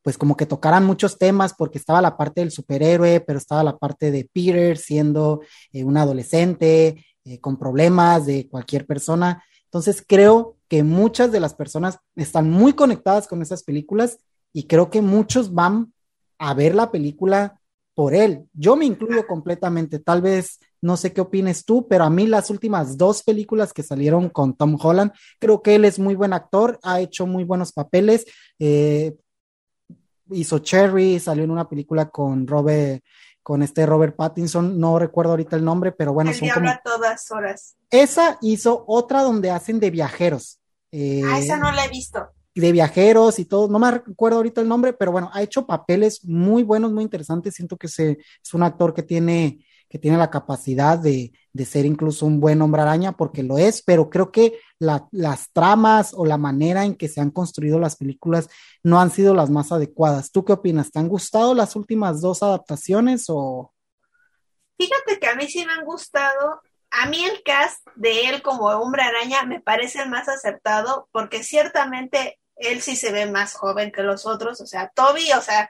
pues como que tocaran muchos temas, porque estaba la parte del superhéroe, pero estaba la parte de Peter siendo un adolescente eh, con problemas de cualquier persona. Entonces creo que muchas de las personas están muy conectadas con esas películas y creo que muchos van a ver la película por él. Yo me incluyo completamente, tal vez no sé qué opines tú, pero a mí las últimas dos películas que salieron con Tom Holland, creo que él es muy buen actor, ha hecho muy buenos papeles. Eh, hizo Cherry, salió en una película con Robert, con este Robert Pattinson, no recuerdo ahorita el nombre, pero bueno, el son como... todas horas. Esa hizo otra donde hacen de viajeros. Eh, ah, esa no la he visto. De viajeros y todo, no me recuerdo ahorita el nombre, pero bueno, ha hecho papeles muy buenos, muy interesantes. Siento que se, es un actor que tiene que tiene la capacidad de, ser incluso un buen hombre araña, porque lo es, pero creo que las tramas o la manera en que se han construido las películas no han sido las más adecuadas. ¿Tú qué opinas? ¿Te han gustado las últimas dos adaptaciones o...? Fíjate que a mí sí me han gustado. A mí el cast de él como hombre araña me parece el más acertado porque ciertamente él sí se ve más joven que los otros. O sea, Toby, o sea,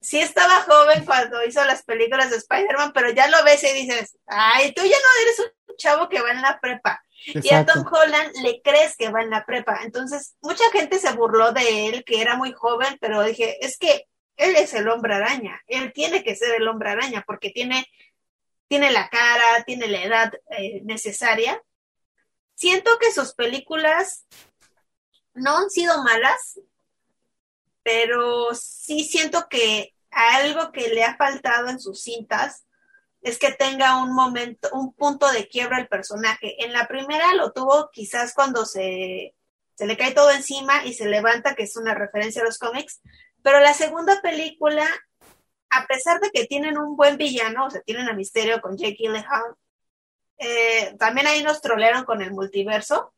sí estaba joven cuando hizo las películas de Spider-Man, pero ya lo ves y dices, ay, tú ya no eres un chavo que va en la prepa. Y a Tom Holland le crees que va en la prepa. Entonces, mucha gente se burló de él, que era muy joven, pero dije, es que él es el hombre araña, él tiene que ser el hombre araña porque tiene, tiene la cara, tiene la edad eh, necesaria. Siento que sus películas no han sido malas, pero sí siento que algo que le ha faltado en sus cintas es que tenga un momento, un punto de quiebra el personaje. En la primera lo tuvo quizás cuando se, se le cae todo encima y se levanta, que es una referencia a los cómics, pero la segunda película, a pesar de que tienen un buen villano, o sea, tienen a Misterio con Jake Gyllenhaal, eh, también ahí nos trolearon con el multiverso.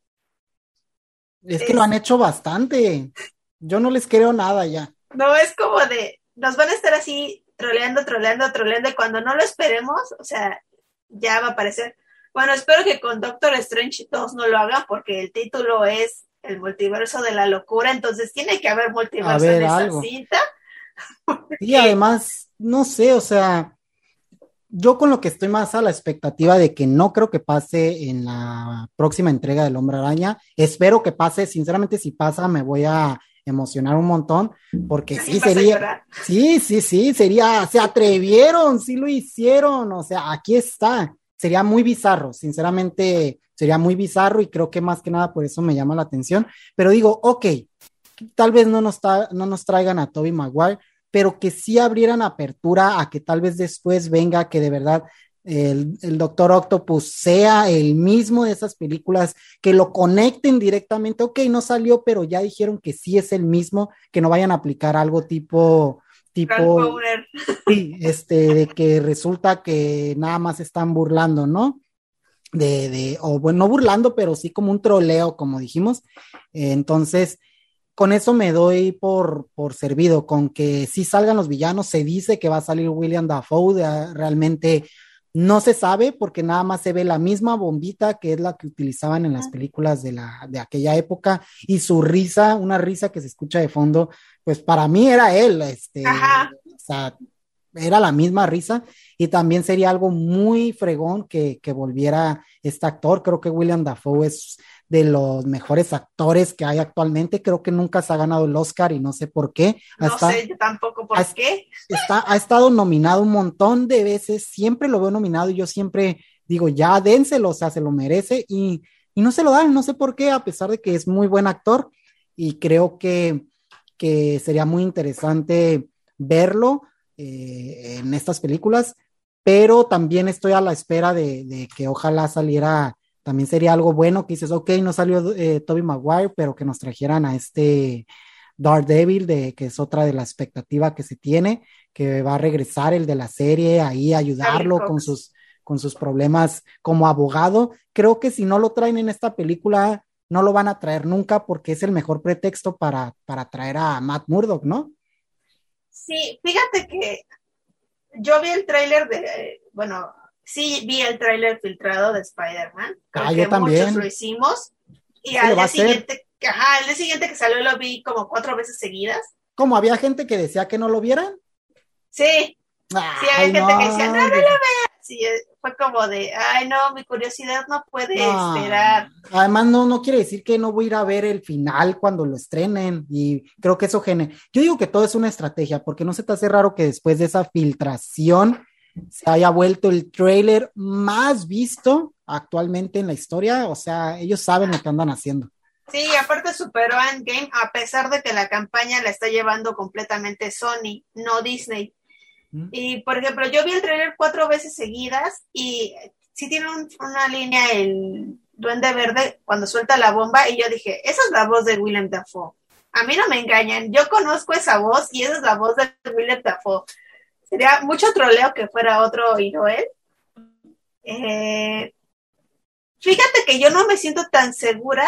Es que lo han hecho bastante. Yo no les creo nada ya. No, es como de, nos van a estar así troleando, troleando, troleando, y cuando no lo esperemos, o sea, ya va a aparecer. Bueno, espero que con Doctor Strange todos no lo hagan, porque el título es el multiverso de la locura, entonces tiene que haber multiverso ver, en esa algo. cinta. Y además, no sé, o sea, yo con lo que estoy más a la expectativa de que no creo que pase en la próxima entrega del Hombre Araña, espero que pase, sinceramente si pasa me voy a emocionar un montón, porque sí sería, sí, sí, sí, sería, se atrevieron, sí lo hicieron, o sea, aquí está, sería muy bizarro, sinceramente sería muy bizarro y creo que más que nada por eso me llama la atención, pero digo, ok, tal vez no nos, tra- no nos traigan a Toby Maguire, pero que sí abrieran apertura a que tal vez después venga que de verdad el, el Doctor Octopus sea el mismo de esas películas, que lo conecten directamente, ok, no salió, pero ya dijeron que sí es el mismo, que no vayan a aplicar algo tipo, tipo, sí, este, de que resulta que nada más están burlando, ¿no? De, de, o bueno, no burlando, pero sí como un troleo, como dijimos. Entonces, con eso me doy por, por servido, con que sí salgan los villanos, se dice que va a salir William Dafoe, de- realmente no se sabe porque nada más se ve la misma bombita que es la que utilizaban en las películas de, la, de aquella época y su risa, una risa que se escucha de fondo, pues para mí era él, este, Ajá. o sea, era la misma risa y también sería algo muy fregón que, que volviera este actor. Creo que William Dafoe es de los mejores actores que hay actualmente. Creo que nunca se ha ganado el Oscar y no sé por qué. No Hasta sé yo tampoco por qué. está, ha estado nominado un montón de veces, siempre lo veo nominado y yo siempre digo, ya dénselo, o sea, se lo merece y, y no se lo dan, no sé por qué, a pesar de que es muy buen actor y creo que, que sería muy interesante verlo eh, en estas películas, pero también estoy a la espera de, de que ojalá saliera, también sería algo bueno que dices, ok, no salió eh, Toby Maguire, pero que nos trajeran a este Daredevil, de, que es otra de la expectativa que se tiene, que va a regresar el de la serie ahí ayudarlo con sus, con sus problemas como abogado. Creo que si no lo traen en esta película, no lo van a traer nunca porque es el mejor pretexto para, para traer a Matt Murdock, ¿no? Sí, fíjate que yo vi el tráiler de, bueno, sí vi el tráiler filtrado de Spider-Man. Ah, yo también. muchos lo hicimos. Y al día siguiente, ajá, al día siguiente que salió lo vi como cuatro veces seguidas. Como había gente que decía que no lo vieran. Sí, sí, había gente que decía, no, no lo veas. Sí, eh, fue como de, ay, no, mi curiosidad no puede no. esperar. Además, no, no quiere decir que no voy a ir a ver el final cuando lo estrenen. Y creo que eso genera. Yo digo que todo es una estrategia, porque no se te hace raro que después de esa filtración se haya vuelto el trailer más visto actualmente en la historia. O sea, ellos saben lo que andan haciendo. Sí, aparte superó a Endgame, a pesar de que la campaña la está llevando completamente Sony, no Disney. ¿Mm? Y por ejemplo, yo vi el trailer cuatro veces seguidas y sí tiene un- una línea el Duende Verde cuando suelta la bomba y yo dije, esa es la voz de Willem Dafoe. A mí no me engañan, yo conozco esa voz y esa es la voz de Willem Dafoe. Sería mucho troleo que fuera otro y no él. Eh, fíjate que yo no me siento tan segura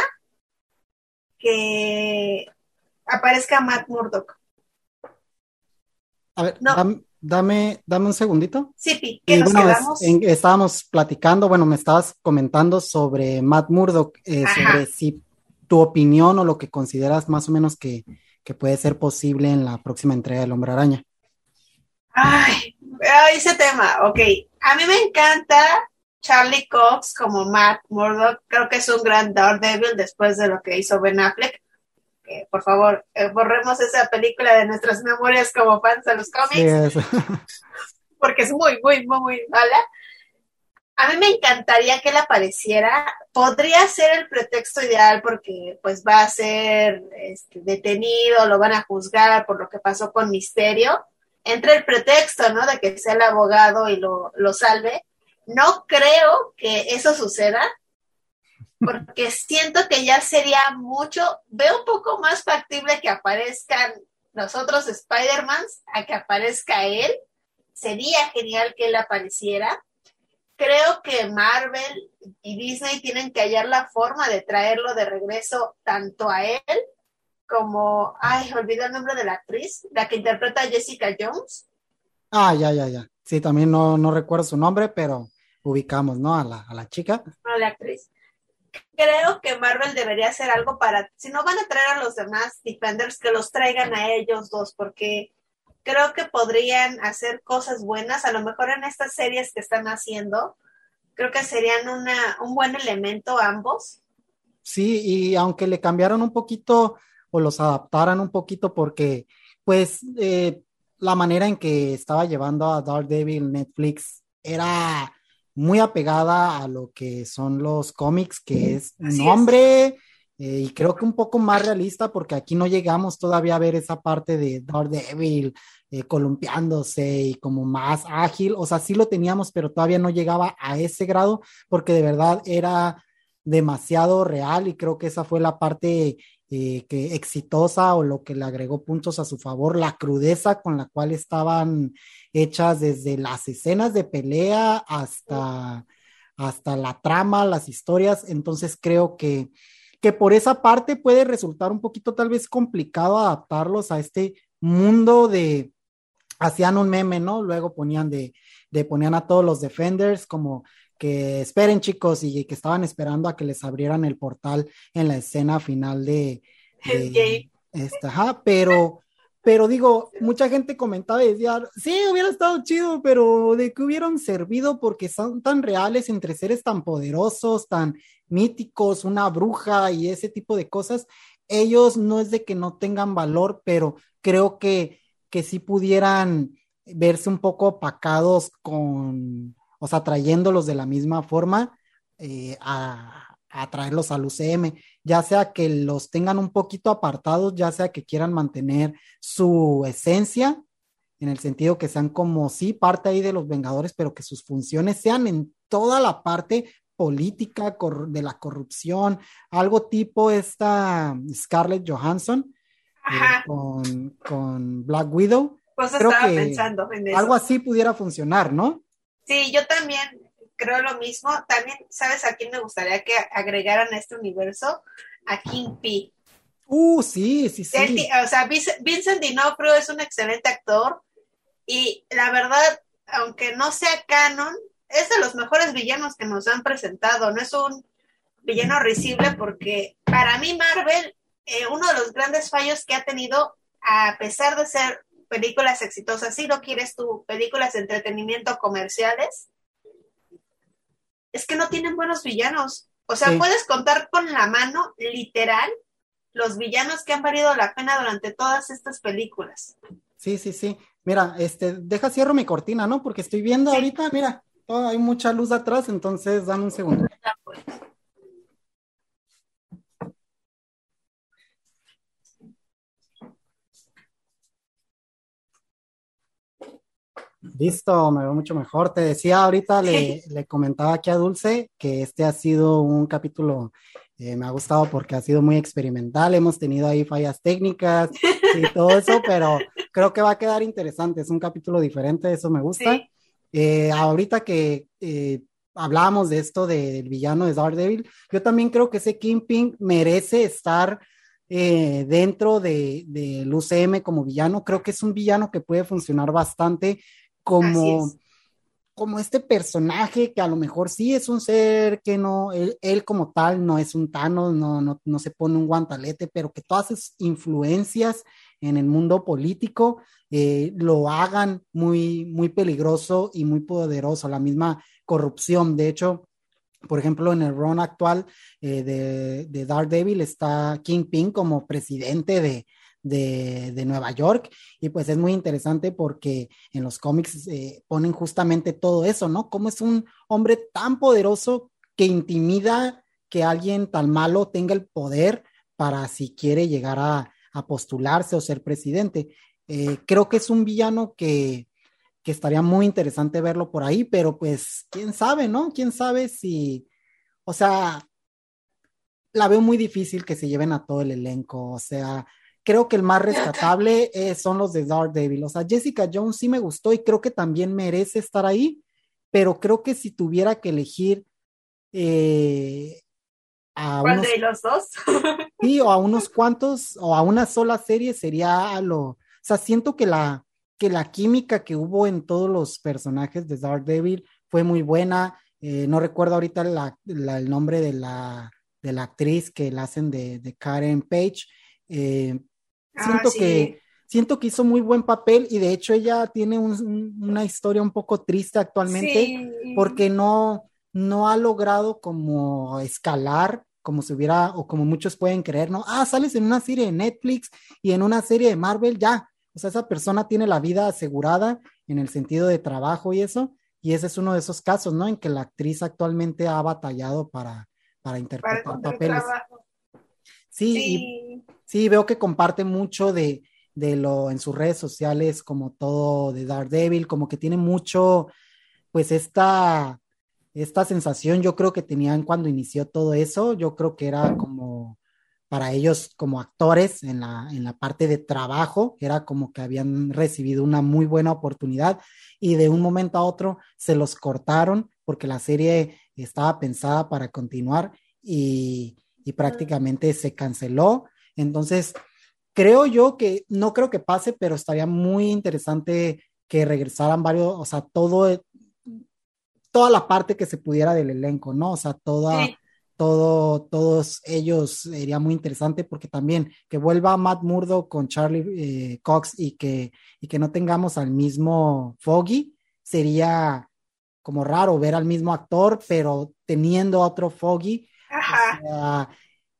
que aparezca Matt Murdock. A ver, No. dam- dame, dame un segundito. Sí, Pi, ¿qué Y nos bueno, es- quedamos? en- estábamos platicando, bueno, me estabas comentando sobre Matt Murdock, eh, sobre si tu opinión o lo que consideras más o menos que, que puede ser posible en la próxima entrega del Hombre Araña. Ay, ese tema, ok. A mí me encanta Charlie Cox como Matt Murdock. Creo que es un gran Daredevil después de lo que hizo Ben Affleck. Que, por favor, eh, borremos esa película de nuestras memorias como fans de los cómics, porque es muy, muy, muy, muy mala. A mí me encantaría que él apareciera. Podría ser el pretexto ideal porque pues va a ser este, detenido, lo van a juzgar por lo que pasó con Misterio. Entre el pretexto, ¿no? De que sea el abogado y lo, lo salve. No creo que eso suceda porque siento que ya sería mucho, veo un poco más factible que aparezcan los otros Spider-Mans a que aparezca él. Sería genial que él apareciera creo que Marvel y Disney tienen que hallar la forma de traerlo de regreso tanto a él como, ay, olvidé el nombre de la actriz, la que interpreta a Jessica Jones. Ah, ya, ya, ya. Sí, también no, no recuerdo su nombre, pero ubicamos, ¿no? A la, a la chica. No, la actriz. creo que Marvel debería hacer algo para, si no van a traer a los demás Defenders, que los traigan a ellos dos, porque creo que podrían hacer cosas buenas, a lo mejor en estas series que están haciendo, creo que serían una, un buen elemento ambos. Sí, y aunque le cambiaron un poquito o los adaptaran un poquito porque pues eh, la manera en que estaba llevando a Daredevil Netflix era muy apegada a lo que son los cómics, que es un hombre, eh, y creo que un poco más realista, porque aquí no llegamos todavía a ver esa parte de Daredevil eh, columpiándose y como más ágil, o sea, sí lo teníamos, pero todavía no llegaba a ese grado, porque de verdad era demasiado real y creo que esa fue la parte eh, que exitosa o lo que le agregó puntos a su favor, la crudeza con la cual estaban hechas desde las escenas de pelea hasta, hasta la trama, las historias, entonces creo que, que por esa parte puede resultar un poquito tal vez complicado adaptarlos a este mundo de, hacían un meme, ¿no? Luego ponían de, de ponían a todos los defenders como que esperen chicos y que estaban esperando a que les abrieran el portal en la escena final de, esta, pero pero digo, mucha gente comentaba y decía, sí, hubiera estado chido, pero de que hubieran servido porque son tan reales entre seres tan poderosos, tan míticos, una bruja y ese tipo de cosas, ellos no es de que no tengan valor, pero creo que, que sí pudieran verse un poco opacados con, o sea, trayéndolos de la misma forma eh, a, a, traerlos al UCM, ya sea que los tengan un poquito apartados, ya sea que quieran mantener su esencia, en el sentido que sean como sí parte ahí de los Vengadores, pero que sus funciones sean en toda la parte política de la corrupción, algo tipo esta Scarlett Johansson eh, con, con, Black Widow. Pues Creo estaba pensando en eso. Algo así pudiera funcionar, ¿no? Sí, yo también creo lo mismo. También, ¿sabes a quién me gustaría que agregaran a este universo? A King P. Uh, sí, sí, sí. o sea, Vincent D'Onofrio es un excelente actor y la verdad, aunque no sea canon, es de los mejores villanos que nos han presentado. No es un villano risible porque para mí Marvel, eh, uno de los grandes fallos que ha tenido, a pesar de ser películas exitosas, si no quieres tú, películas de entretenimiento comerciales, es que no tienen buenos villanos. O sea, puedes contar con la mano, literal, los villanos que han valido la pena durante todas estas películas. Sí, sí, sí. Mira, este, deja cierro mi cortina, ¿no? Porque estoy viendo ahorita, mira, hay mucha luz atrás, entonces dame un segundo. Pues. Listo, me veo mucho mejor. Te decía ahorita, le, le, comentaba aquí a Dulce que este ha sido un capítulo, eh, me ha gustado porque ha sido muy experimental, hemos tenido ahí fallas técnicas y todo eso, pero creo que va a quedar interesante, es un capítulo diferente, eso me gusta. Eh, ahorita que eh, hablábamos de esto del villano de Daredevil, yo también creo que ese Kingpin merece estar dentro del de, UCM como villano. Creo que es un villano que puede funcionar bastante como, como este personaje que a lo mejor sí es un ser que no, él, como tal no es un Thanos, no, no, no, se pone un guantalete, pero que todas sus influencias en el mundo político eh, lo hagan muy, muy peligroso y muy poderoso, la misma corrupción. De hecho, por ejemplo, en el run actual eh, de, de Daredevil está Kingpin como presidente de, de, Nueva York. Y pues es muy interesante porque en los cómics eh, ponen justamente todo eso, ¿no? Cómo es un hombre tan poderoso que intimida que alguien tan malo tenga el poder para si quiere llegar a, postularse o ser presidente. Eh, creo que es un villano que, que estaría muy interesante verlo por ahí, pero pues quién sabe, ¿no? Quién sabe si, o sea, la veo muy difícil que se lleven a todo el elenco, o sea, creo que el más rescatable eh, son los de Daredevil. O sea, Jessica Jones sí me gustó y creo que también merece estar ahí, pero creo que si tuviera que elegir eh, a ¿Cuál de los dos? sí, o a unos cuantos, o a una sola serie sería a lo, o sea, siento que la, que la química que hubo en todos los personajes de Daredevil fue muy buena. Eh, no recuerdo ahorita el nombre de la de la actriz que la hacen de, de Karen Page. Eh, Ah, siento sí. que siento que hizo muy buen papel y de hecho ella tiene un- un- una historia un poco triste actualmente Sí. porque no, no ha logrado como escalar como se hubiera o como muchos pueden creer, ¿no? Ah, sales en una serie de Netflix y en una serie de Marvel, ya. O sea, esa persona tiene la vida asegurada en el sentido de trabajo y eso. Y ese es uno de esos casos, ¿no? En que la actriz actualmente ha batallado para, para interpretar papeles. Sí, y Sí. Sí, veo que comparte mucho de, de lo en sus redes sociales, como todo de Daredevil, como que tiene mucho, pues esta, esta sensación yo creo que tenían cuando inició todo eso, yo creo que era como para ellos como actores en la, en la parte de trabajo, era como que habían recibido una muy buena oportunidad y de un momento a otro se los cortaron porque la serie estaba pensada para continuar y, y prácticamente se canceló. Entonces, creo yo que, no creo que pase, pero estaría muy interesante que regresaran varios, o sea, todo, toda la parte que se pudiera del elenco, ¿no? O sea, toda, Sí. todo, todos ellos sería muy interesante porque también que vuelva Matt Murdo con Charlie eh, Cox y que, y que no tengamos al mismo Foggy, sería como raro ver al mismo actor, pero teniendo otro Foggy. Ajá. O sea,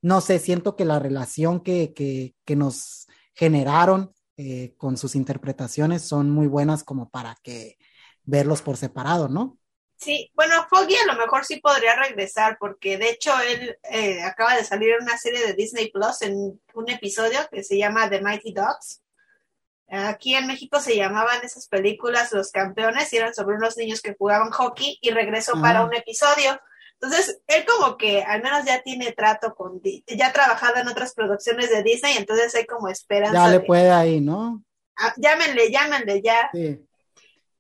no sé, siento que la relación que, que, que nos generaron eh, con sus interpretaciones son muy buenas como para que verlos por separado, ¿no? Sí, bueno, Foggy a lo mejor sí podría regresar porque de hecho él eh, acaba de salir en una serie de Disney Plus en un episodio que se llama The Mighty Dogs. Aquí en México se llamaban esas películas Los Campeones y eran sobre unos niños que jugaban hockey y regresó Ah. para un episodio. Entonces, él como que al menos ya tiene trato con, Di- ya ha trabajado en otras producciones de Disney, entonces hay como esperanza. Ya le de- puede ahí, ¿no? Ah, llámenle, llámenle ya. Sí.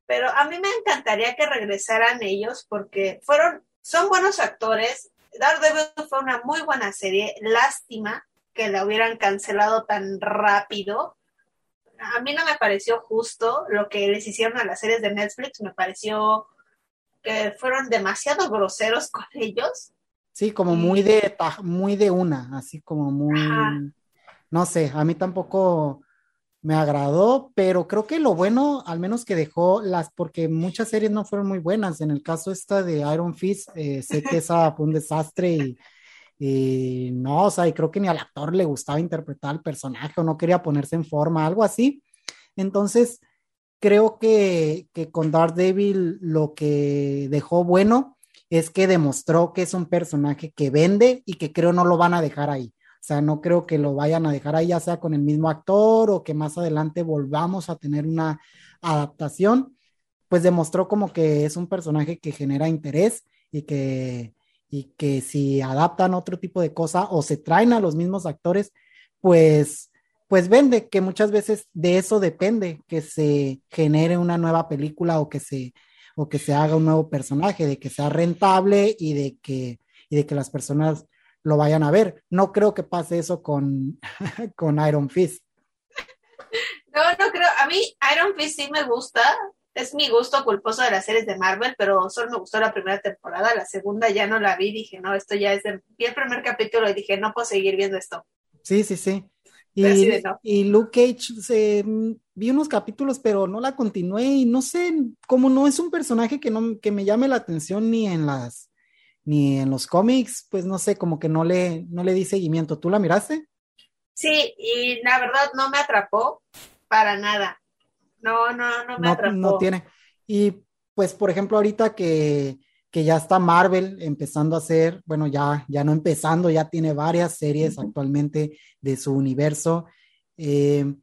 pero a mí me encantaría que regresaran ellos porque fueron, son buenos actores. Daredevil fue una muy buena serie. Lástima que la hubieran cancelado tan rápido. A mí no me pareció justo lo que les hicieron a las series de Netflix. Me pareció que fueron demasiado groseros con ellos. Sí, como muy de, muy de una, así como muy, Ajá. no sé, a mí tampoco me agradó, pero creo que lo bueno, al menos que dejó las, porque muchas series no fueron muy buenas. En el caso esta de Iron Fist, eh, sé que esa fue un desastre y, y no, o sea, y creo que ni al actor le gustaba interpretar al personaje o no quería ponerse en forma, algo así. Entonces, creo que, que con Daredevil lo que dejó bueno es que demostró que es un personaje que vende y que creo no lo van a dejar ahí. O sea, no creo que lo vayan a dejar ahí, ya sea con el mismo actor o que más adelante volvamos a tener una adaptación. Pues demostró como que es un personaje que genera interés y que, y que si adaptan otro tipo de cosa o se traen a los mismos actores, pues, pues vende, que muchas veces de eso depende, que se genere una nueva película o que se, o que se haga un nuevo personaje, de que sea rentable y de que, y de que las personas lo vayan a ver. No creo que pase eso con, con Iron Fist. No, no creo. A mí Iron Fist sí me gusta. Es mi gusto culposo de las series de Marvel, pero solo me gustó la primera temporada. La segunda ya no la vi. Dije, no, esto ya es de... Vi el primer capítulo y dije, no puedo seguir viendo esto. Sí, sí, sí. Y, de no. y Luke Cage, se, vi unos capítulos, pero no la continué y no sé, como no es un personaje que, no, que me llame la atención ni en las, ni en los cómics, pues no sé, como que no le, no le di seguimiento. ¿Tú la miraste? Sí, y la verdad no me atrapó para nada. No, no, no me no, atrapó. no tiene. Y pues, por ejemplo, ahorita que, que ya está Marvel empezando a hacer, bueno, ya, ya no empezando, ya tiene varias series actualmente de su universo. Eh,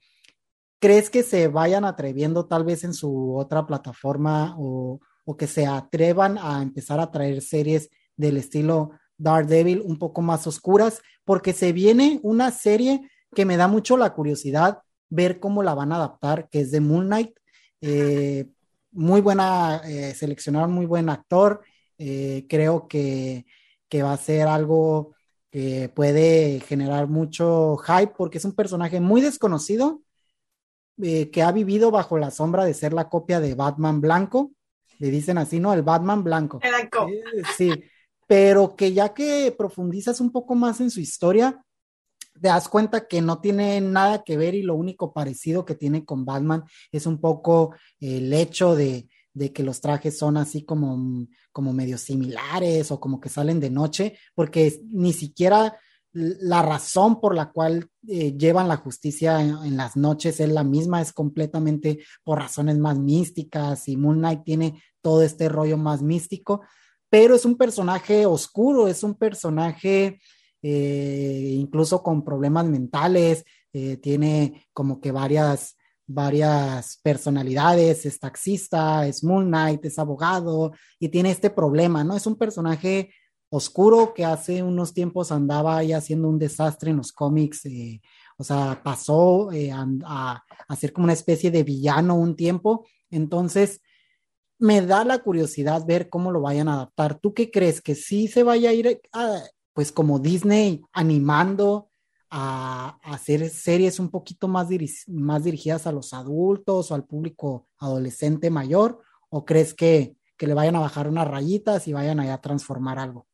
¿Crees que se vayan atreviendo tal vez en su otra plataforma o, o que se atrevan a empezar a traer series del estilo Daredevil un poco más oscuras? Porque se viene una serie que me da mucho la curiosidad ver cómo la van a adaptar, que es de Moon Knight. Eh, muy buena, eh, seleccionaron muy buen actor. Eh, creo que, que, va a ser algo que puede generar mucho hype porque es un personaje muy desconocido eh, que ha vivido bajo la sombra de ser la copia de Batman blanco. Le dicen así, ¿no? El Batman blanco. Blanco. Eh, sí, pero que ya que profundizas un poco más en su historia, te das cuenta que no tiene nada que ver y lo único parecido que tiene con Batman es un poco el hecho de, de que los trajes son así como, como medio similares o como que salen de noche, porque ni siquiera la razón por la cual eh, llevan la justicia en, las noches es la misma, es completamente por razones más místicas y Moon Knight tiene todo este rollo más místico pero es un personaje oscuro, es un personaje eh, incluso con problemas mentales, eh, tiene como que varias, varias personalidades, es taxista, es Moon Knight, es abogado y tiene este problema, ¿no? Es un personaje oscuro que hace unos tiempos andaba ahí haciendo un desastre en los cómics, eh, o sea, pasó eh, a, a, ser como una especie de villano un tiempo, entonces me da la curiosidad ver cómo lo vayan a adaptar. ¿Tú qué crees? ¿Que sí se vaya a ir, a, pues como Disney, animando a, hacer series un poquito más, diri más dirigidas a los adultos o al público adolescente mayor? ¿O crees que, que le vayan a bajar unas rayitas y vayan a transformar algo?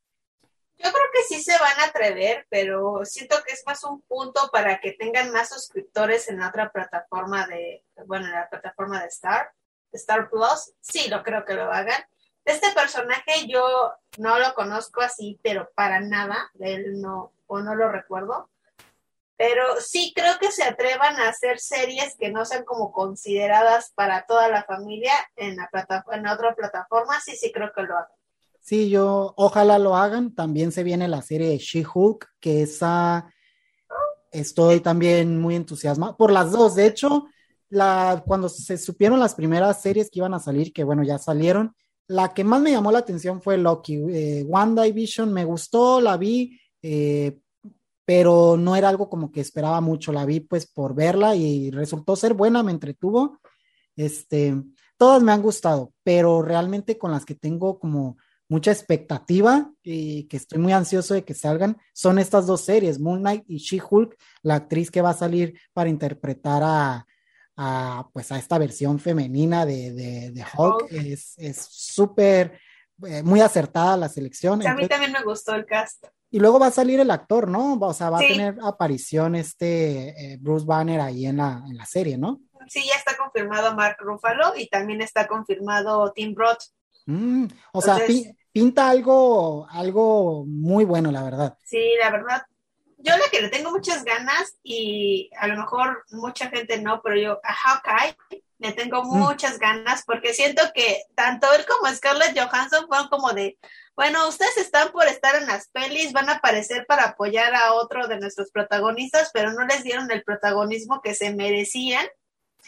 Yo creo que sí se van a atrever, pero siento que es más un punto para que tengan más suscriptores en la otra plataforma de, bueno, en la plataforma de Star Star Plus, sí lo creo que lo hagan. Este personaje yo no lo conozco así, pero para nada, él no, o no lo recuerdo. Pero sí creo que se atrevan a hacer series que no sean como consideradas para toda la familia en otra plataforma, sí, sí creo que lo hagan. Sí, yo ojalá lo hagan. También se viene la serie She-Hulk, que esa estoy también muy entusiasmada por las dos. De hecho, la, cuando se supieron las primeras series que iban a salir, que bueno, ya salieron, la que más me llamó la atención fue Loki. Eh, One Division me gustó, la vi, eh, pero no era algo como que esperaba mucho. La vi pues por verla y resultó ser buena, me entretuvo. Este, todas me han gustado, pero realmente con las que tengo como mucha expectativa y que estoy muy ansioso de que salgan son estas dos series, Moon Knight y She-Hulk, la actriz que va a salir para interpretar a, a, pues a esta versión femenina de, de, de Hulk. Es súper, eh, muy acertada la selección. A mí también me gustó el cast. Y luego va a salir el actor, ¿no? O sea, va sí. a tener aparición este eh, Bruce Banner ahí en la, en la serie, ¿no? Sí, ya está confirmado Mark Ruffalo y también está confirmado Tim Roth. Mm, o Entonces, sea, pi pinta algo, algo muy bueno, la verdad. Sí, la verdad, yo la que le tengo muchas ganas y a lo mejor mucha gente no, pero yo a Hawkeye le tengo muchas mm. ganas porque siento que tanto él como Scarlett Johansson fueron como de, bueno, ustedes están por estar en las pelis, van a aparecer para apoyar a otro de nuestros protagonistas, pero no les dieron el protagonismo que se merecían.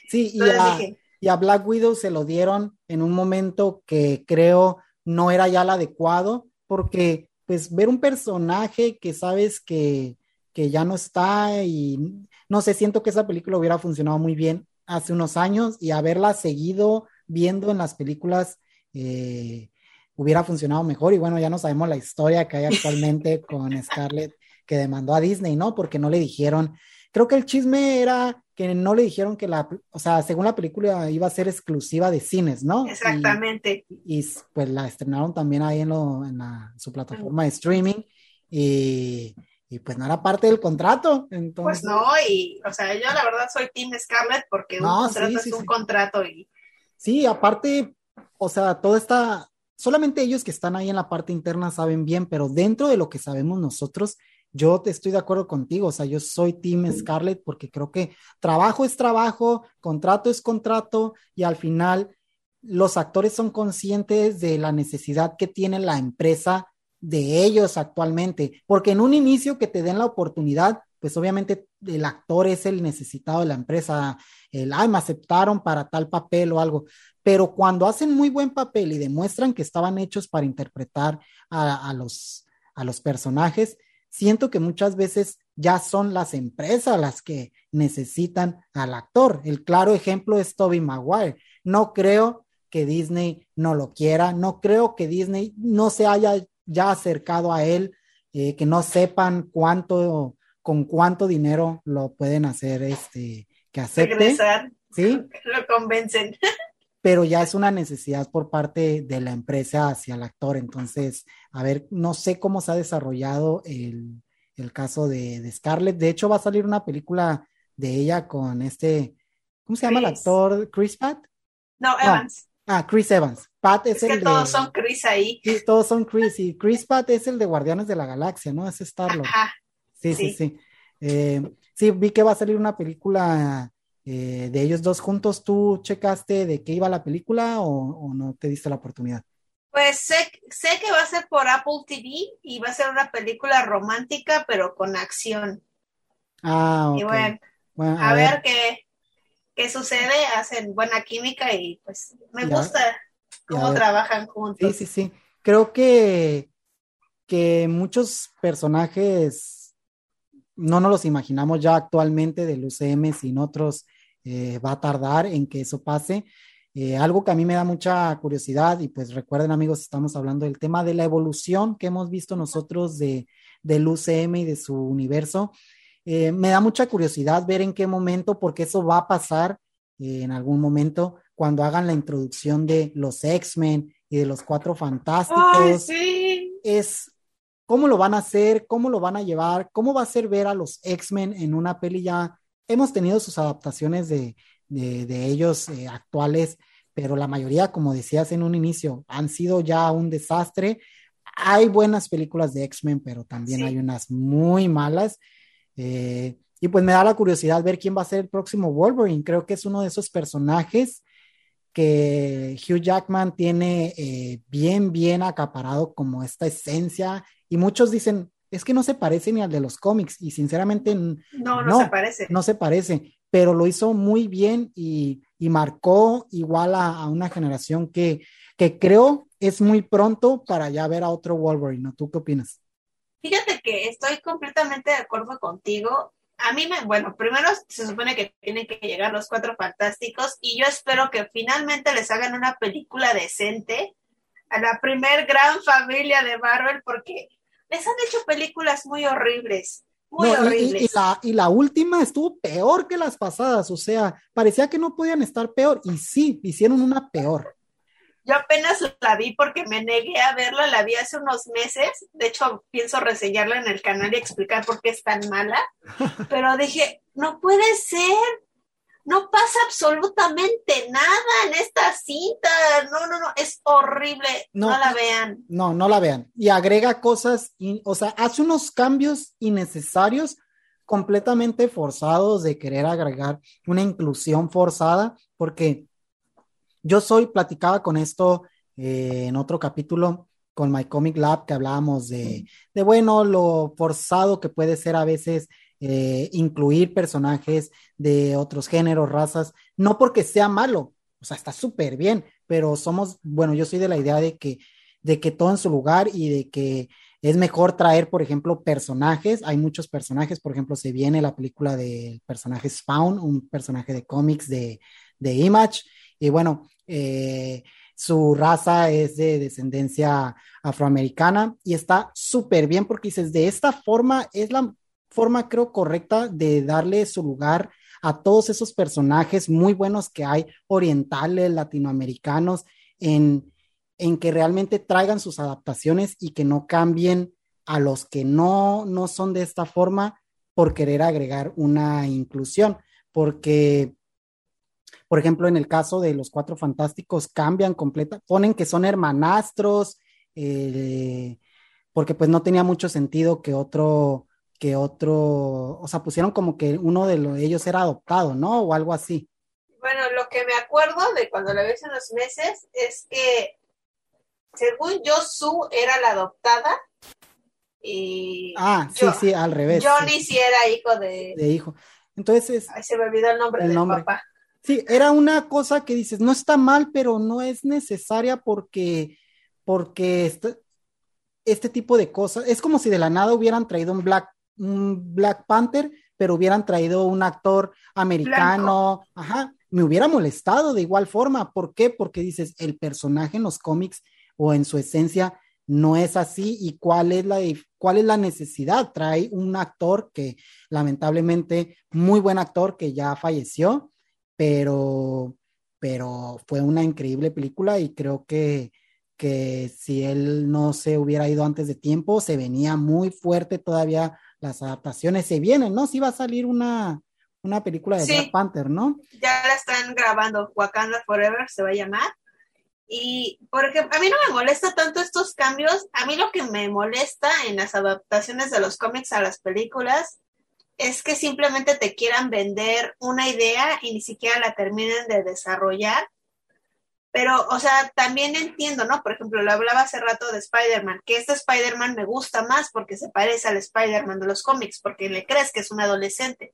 Sí, y a, dije, y a Black Widow se lo dieron en un momento que creo no era ya el adecuado, porque pues ver un personaje que sabes que que ya no está y no sé, siento que esa película hubiera funcionado muy bien hace unos años y haberla seguido viendo en las películas eh, hubiera funcionado mejor y bueno, ya no sabemos la historia que hay actualmente con Scarlett que demandó a Disney, ¿no? Porque no le dijeron, creo que el chisme era que no le dijeron que la, o sea, según la película iba a ser exclusiva de cines, ¿no? Exactamente. Y, y pues la estrenaron también ahí en, lo, en la, su plataforma de streaming y y pues no era parte del contrato. Entonces... Pues no, y o sea, yo la verdad soy Team Scarlett porque no, un contrato sí, es sí, un sí. contrato y... Sí, aparte, o sea, toda esta, solamente ellos que están ahí en la parte interna saben bien, pero dentro de lo que sabemos nosotros, yo te estoy de acuerdo contigo, o sea, yo soy Team Scarlett porque creo que trabajo es trabajo, contrato es contrato y al final los actores son conscientes de la necesidad que tiene la empresa de ellos actualmente, porque en un inicio que te den la oportunidad, pues obviamente el actor es el necesitado de la empresa, el, ay, me aceptaron para tal papel o algo, pero cuando hacen muy buen papel y demuestran que estaban hechos para interpretar a, los, a los personajes, siento que muchas veces ya son las empresas las que necesitan al actor. El claro ejemplo es Toby Maguire. No creo que Disney no lo quiera, no creo que Disney no se haya ya acercado a él, eh, que no sepan cuánto, con cuánto dinero lo pueden hacer, este, que acepte. Regresar. Sí. Lo convencen. pero ya es una necesidad por parte de la empresa hacia el actor. Entonces, a ver, no sé cómo se ha desarrollado el, el caso de, de, Scarlett. De hecho, va a salir una película de ella con este, ¿cómo se llama el actor? ¿Chris Pat? No, Evans. Ah, Chris Evans. Pat es, es el que todos son Chris ahí. Sí, todos son Chris. Y Chris Pat es el de Guardianes de la Galaxia, ¿no? Es Star-Lord. Sí, sí, sí. Sí. Eh, sí, vi que va a salir una película eh, de ellos dos juntos. ¿Tú checaste de qué iba la película o, o no te diste la oportunidad? Pues sé, sé, que va a ser por Apple TV y va a ser una película romántica, pero con acción. Ah, ok. Y bueno, bueno a, a, ver, ver qué, qué, sucede. Hacen buena química y pues me ya, gusta cómo trabajan juntos. Sí, sí, sí. Creo que, que muchos personajes no nos los imaginamos ya actualmente del UCM sin otros eh, va a tardar en que eso pase. Eh, algo que a mí me da mucha curiosidad y pues recuerden amigos, estamos hablando del tema de la evolución que hemos visto nosotros de, del UCM y de su universo. Eh, me da mucha curiosidad ver en qué momento, porque eso va a pasar en algún momento cuando hagan la introducción de los X-Men y de los Cuatro Fantásticos. Ay, sí. Es cómo lo van a hacer, cómo lo van a llevar, cómo va a ser ver a los X-Men en una peli ya hemos tenido sus adaptaciones de, de, de ellos eh, actuales, pero la mayoría, como decías en un inicio, han sido ya un desastre. Hay buenas películas de X-Men, pero también sí. hay unas muy malas. Eh, y pues me da la curiosidad ver quién va a ser el próximo Wolverine. Creo que es uno de esos personajes que Hugh Jackman tiene eh, bien, bien acaparado como esta esencia. Y muchos dicen, es que no se parece ni al de los cómics y sinceramente no, no, no, se parece. No se parece, pero lo hizo muy bien y, y marcó igual a, a, una generación que, que creo es muy pronto para ya ver a otro Wolverine, ¿no? ¿Tú qué opinas? Fíjate que estoy completamente de acuerdo contigo. A mí me, bueno, primero se supone que tienen que llegar los cuatro fantásticos y yo espero que finalmente les hagan una película decente a la primer gran familia de Marvel porque les han hecho películas muy horribles. Muy no, horribles. Y, y, la, y, la, última estuvo peor que las pasadas, o sea, parecía que no podían estar peor, y sí, hicieron una peor. Yo apenas la vi porque me negué a verla, la vi hace unos meses, de hecho pienso reseñarla en el canal y explicar por qué es tan mala, pero dije, no puede ser, no pasa absolutamente nada en esta cinta. No, no, no, es horrible. No, no, la vean. No, no la vean. Y agrega cosas, o sea, hace unos cambios innecesarios, completamente forzados de querer agregar una inclusión forzada, porque yo soy, platicaba con esto eh, en otro capítulo con My Comic Lab, que hablábamos de, de, bueno, lo forzado que puede ser a veces eh, incluir personajes de otros géneros, razas, no porque sea malo, o sea, está súper bien, pero somos, bueno, yo soy de la idea de que, de que todo en su lugar y de que es mejor traer, por ejemplo, personajes, hay muchos personajes, por ejemplo, se viene la película del personaje Spawn, un personaje de cómics de, de Image, y bueno, eh, su raza es de descendencia afroamericana y está súper bien porque dices, de esta forma es la forma, creo, correcta de darle su lugar a todos esos personajes muy buenos que hay, orientales, latinoamericanos, en, en que realmente traigan sus adaptaciones y que no cambien a los que no, no son de esta forma por querer agregar una inclusión, porque, por ejemplo, en el caso de los cuatro fantásticos, cambian completa, ponen que son hermanastros, eh, porque pues no tenía mucho sentido que otro, que otro, o sea, pusieron como que uno de los, ellos era adoptado, ¿no? O algo así. Bueno, lo que me acuerdo de cuando la vi hace unos meses es que, según yo, Sue era la adoptada y... Ah, sí, sí, al revés. Johnny sí, sí era hijo de... De hijo. Entonces... Ay, se me olvidó el nombre el del nombre. papá. Sí, era una cosa que dices, no está mal, pero no es necesaria porque, porque este, este tipo de cosas, es como si de la nada hubieran traído un Black un Black Panther, pero hubieran traído un actor americano, Blanco. ajá, me hubiera molestado de igual forma. ¿Por qué? Porque dices, el personaje en los cómics o en su esencia no es así y cuál es la cuál es la necesidad. Trae un actor que lamentablemente muy buen actor que ya falleció, pero pero fue una increíble película y creo que, que si él no se hubiera ido antes de tiempo, se venía muy fuerte todavía las adaptaciones. Se vienen, ¿no? Sí va a salir una, una película de Black Panther, ¿no? Ya la están grabando, Wakanda Forever se va a llamar. Y porque a mí no me molesta tanto estos cambios, a mí lo que me molesta en las adaptaciones de los cómics a las películas es que simplemente te quieran vender una idea y ni siquiera la terminen de desarrollar. Pero, o sea, también entiendo, ¿no? Por ejemplo, lo hablaba hace rato de Spider-Man, que este Spider-Man me gusta más porque se parece al Spider-Man de los cómics, porque le crees que es un adolescente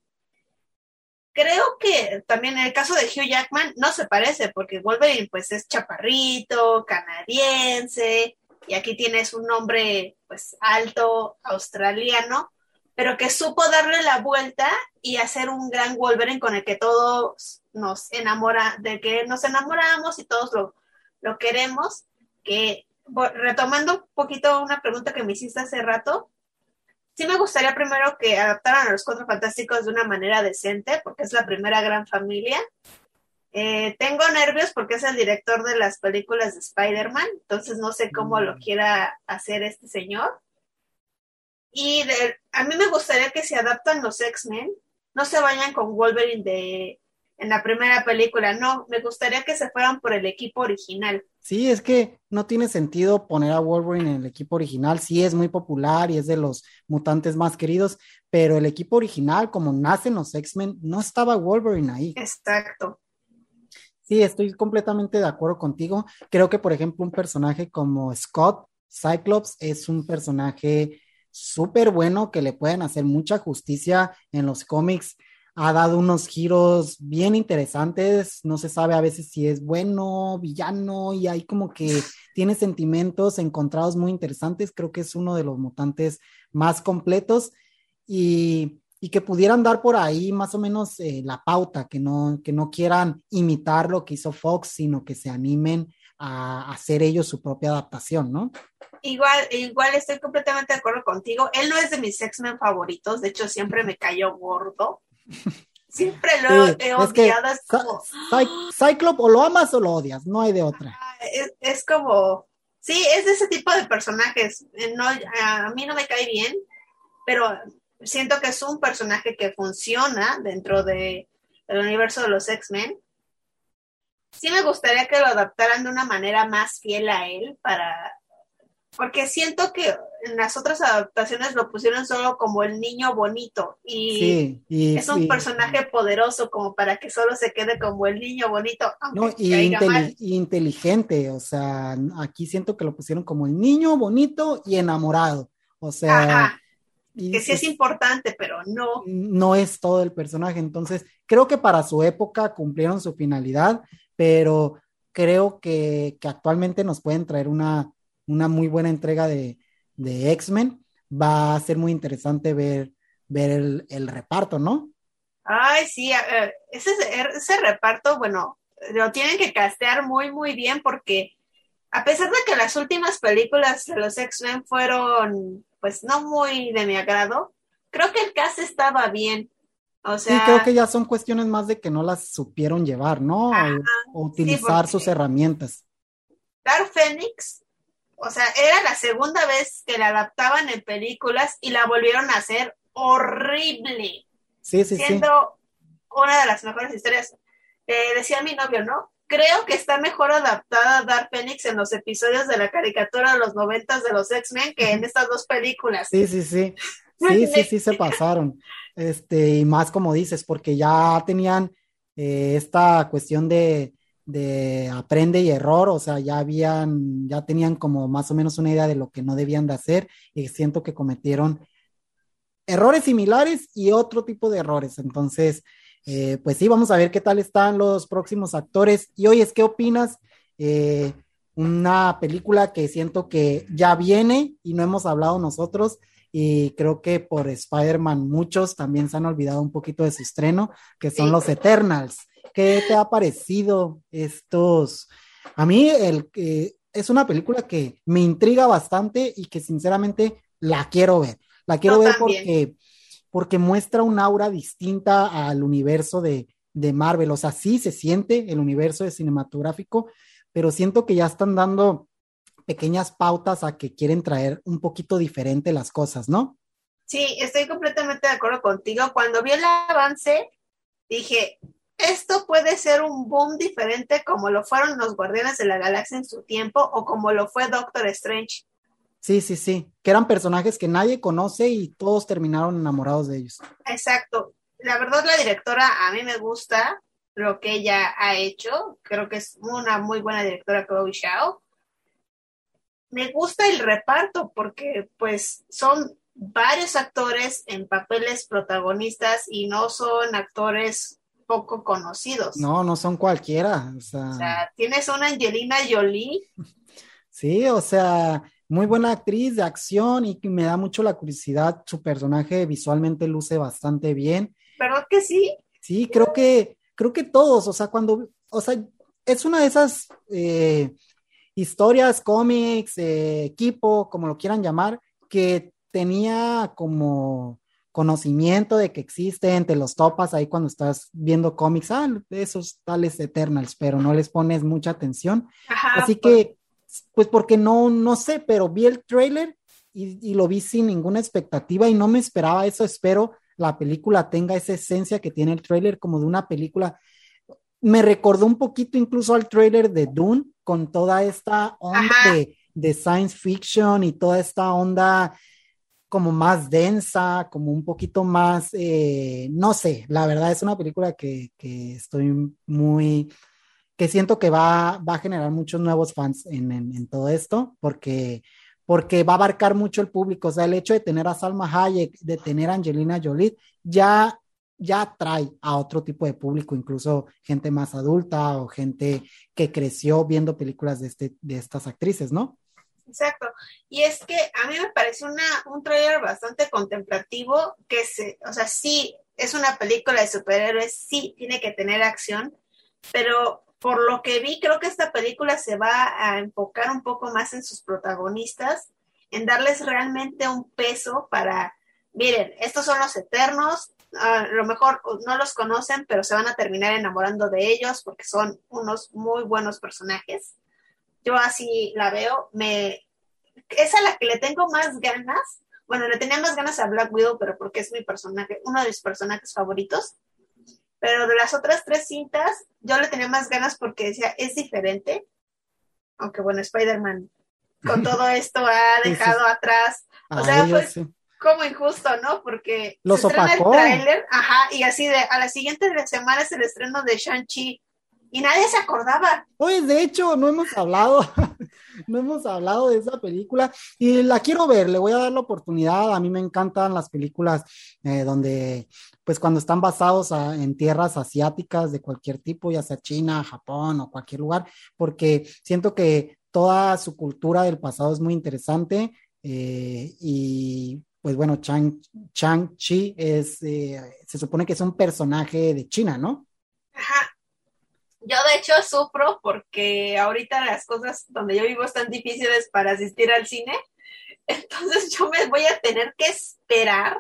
creo que también en el caso de Hugh Jackman no se parece, porque Wolverine pues es chaparrito, canadiense, y aquí tienes un nombre pues alto, australiano, pero que supo darle la vuelta y hacer un gran Wolverine con el que todos nos enamora, de que nos enamoramos y todos lo, lo queremos, que retomando un poquito una pregunta que me hiciste hace rato, sí me gustaría primero que adaptaran a los Cuatro Fantásticos de una manera decente, porque es la primera gran familia. Eh, tengo nervios porque es el director de las películas de Spider-Man, entonces no sé cómo lo mm. quiera hacer este señor. Y a mí me gustaría que si adaptan los X-Men, no se vayan con Wolverine de, en la primera película, no, me gustaría que se fueran por el equipo original. Sí, es que no tiene sentido poner a Wolverine en el equipo original, sí es muy popular y es de los mutantes más queridos, pero el equipo original, como nacen los X-Men, no estaba Wolverine ahí. Exacto. Sí, estoy completamente de acuerdo contigo. Creo que, por ejemplo, un personaje como Scott Cyclops es un personaje súper bueno que le pueden hacer mucha justicia en los cómics ha dado unos giros bien interesantes, no se sabe a veces si es bueno, villano, y hay como que tiene sentimientos encontrados muy interesantes, creo que es uno de los mutantes más completos y, que pudieran dar por ahí más o menos eh, la pauta, que no, que no quieran imitar lo que hizo Fox, sino que se animen a hacer ellos su propia adaptación, ¿no? Igual, igual estoy completamente de acuerdo contigo. Él no es de mis X-Men favoritos, de hecho siempre me cayó gordo. Siempre lo he odiado. Es como... Cyclop o lo amas o lo odias, no hay de otra. Es, como, sí, es de ese tipo de personajes. Eh, no, a mí no me cae bien, pero siento que es un personaje que funciona dentro de, del universo de los X-Men. Sí me gustaría que lo adaptaran de una manera más fiel a él para porque siento que en las otras adaptaciones lo pusieron solo como el niño bonito y, es un personaje poderoso como para que solo se quede como el niño bonito. No, y inteligente, o sea, aquí siento que lo pusieron como el niño bonito y enamorado, o sea... que sí es importante, pero no. No es todo el personaje, entonces creo que para su época cumplieron su finalidad, pero creo que, que actualmente nos pueden traer una una muy buena entrega de, X-Men. Va a ser muy interesante ver, ver el, reparto, ¿no? Ay, sí, ese, ese reparto, bueno, lo tienen que castear muy, muy bien porque a pesar de que las últimas películas de los X-Men fueron, pues, no muy de mi agrado, creo que el cast estaba bien. O sea, sí, creo que ya son cuestiones más de que no las supieron llevar, ¿no? o, utilizar sus herramientas. Dark Phoenix o sea, era la segunda vez que la adaptaban en películas y la volvieron a hacer horrible. Sí, sí, siendo una de las mejores historias. Eh, decía mi novio, ¿no? Creo que está mejor adaptada Dark Phoenix en los episodios de la caricatura de los noventas de los X-Men que en estas dos películas. Sí, sí, sí. Sí, sí, sí, se pasaron. Este, y más como dices, porque ya tenían eh, esta cuestión de, de aprende y error, o sea, ya habían, ya tenían como más o menos una idea de lo que no debían de hacer y siento que cometieron errores similares y otro tipo de errores. Entonces, eh, pues sí, vamos a ver qué tal están los próximos actores. Y hoy es, ¿qué opinas? Eh, una película que siento que ya viene y no hemos hablado nosotros. Y creo que por Spider-Man muchos también se han olvidado un poquito de su estreno, que son los Eternals. ¿Qué te ha parecido estos? A mí el, eh, es una película que me intriga bastante y que sinceramente la quiero ver. La quiero ver porque, porque muestra un aura distinta al universo de, de Marvel. O sea, sí se siente el universo de cinematográfico, pero siento que ya están dando pequeñas pautas a que quieren traer un poquito diferente las cosas, ¿no? Sí, estoy completamente de acuerdo contigo. Cuando vi el avance, dije, esto puede ser un boom diferente como lo fueron los Guardianes de la Galaxia en su tiempo o como lo fue Doctor Strange. Sí, sí, sí, que eran personajes que nadie conoce y todos terminaron enamorados de ellos. Exacto. La verdad, la directora a mí me gusta lo que ella ha hecho. Creo que es una muy buena directora, Chloe Shao. Me gusta el reparto porque pues son varios actores en papeles protagonistas y no son actores poco conocidos. No, no son cualquiera. O sea, tienes una Angelina Jolie. Sí, o sea, muy buena actriz de acción y me da mucho la curiosidad. Su personaje visualmente luce bastante bien. ¿Verdad que sí? Sí, creo que, creo que todos, o sea, cuando, o sea, es una de esas eh, historias, cómics, eh, equipo, como lo quieran llamar, que tenía como conocimiento de que existen, te los topas ahí cuando estás viendo cómics, ah, esos tales Eternals, pero no les pones mucha atención. Así pues. que, pues porque no, no sé, pero vi el trailer y, y, lo vi sin ninguna expectativa y no me esperaba eso. Espero la película tenga esa esencia que tiene el trailer como de una película. Me recordó un poquito incluso al trailer de Dune con toda esta onda de, de science fiction y toda esta onda como más densa, como un poquito más, eh, no sé, la verdad es una película que, estoy muy, que siento que va, va a generar muchos nuevos fans en, todo esto, porque, porque va a abarcar mucho el público, o sea, el hecho de tener a Salma Hayek, de tener a Angelina Jolie, ya ya atrae a otro tipo de público, incluso gente más adulta o gente que creció viendo películas de, este, de estas actrices, ¿no? Exacto. Y es que a mí me parece una, un trailer bastante contemplativo, que se, o sea, sí, es una película de superhéroes, sí, tiene que tener acción, pero por lo que vi, creo que esta película se va a enfocar un poco más en sus protagonistas, en darles realmente un peso para, miren, estos son los eternos, a lo mejor no los conocen, pero se van a terminar enamorando de ellos porque son unos muy buenos personajes yo así la veo, me, es a la que le tengo más ganas, bueno, le tenía más ganas a Black Widow, pero porque es mi personaje, uno de mis personajes favoritos, pero de las otras tres cintas, yo le tenía más ganas porque decía, es diferente, aunque bueno, Spider-Man con todo esto ha dejado atrás, o sea, fue como injusto, ¿no? Porque Los se estrena el tráiler, ajá, y así de, a la siguiente semana es el estreno de Shang-Chi, y nadie se acordaba. Pues de hecho, no hemos hablado, no hemos hablado de esa película y la quiero ver, le voy a dar la oportunidad. A mí me encantan las películas eh, donde, pues cuando están basados en tierras asiáticas de cualquier tipo, ya sea China, Japón o cualquier lugar, porque siento que toda su cultura del pasado es muy interesante eh, y pues bueno, Chang, Chang Chi es, eh, se supone que es un personaje de China, ¿no? Ajá, yo de hecho sufro porque ahorita las cosas donde yo vivo están difíciles para asistir al cine. Entonces yo me voy a tener que esperar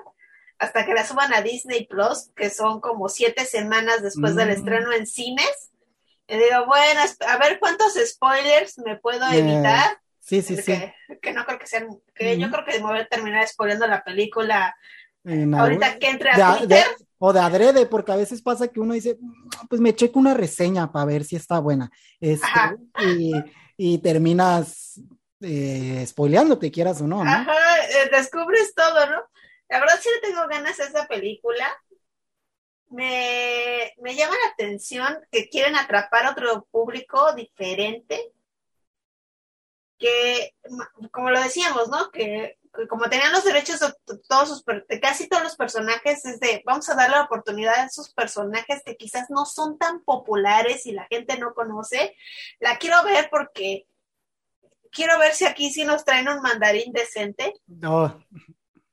hasta que la suban a Disney Plus, que son como siete semanas después del mm. estreno en cines. Y digo, bueno, a ver cuántos spoilers me puedo evitar. Sí, sí, sí. Que no creo que sean, que yo creo que me voy a terminar spoileando la película ahorita que entre a Twitter o de adrede, porque a veces pasa que uno dice, pues me checo una reseña para ver si está buena. Este, y, terminas eh, spoileándote, quieras o no, ¿no? Ajá, eh, descubres todo, ¿no? La verdad sí le tengo ganas a esa película. Me, me llama la atención que quieren atrapar a otro público diferente. Que, como lo decíamos, ¿no? Que como tenían los derechos de, todos sus, casi todos los personajes, es de, vamos a darle la oportunidad a esos personajes que quizás no son tan populares y la gente no conoce. La quiero ver porque quiero ver si aquí sí nos traen un mandarín decente. No,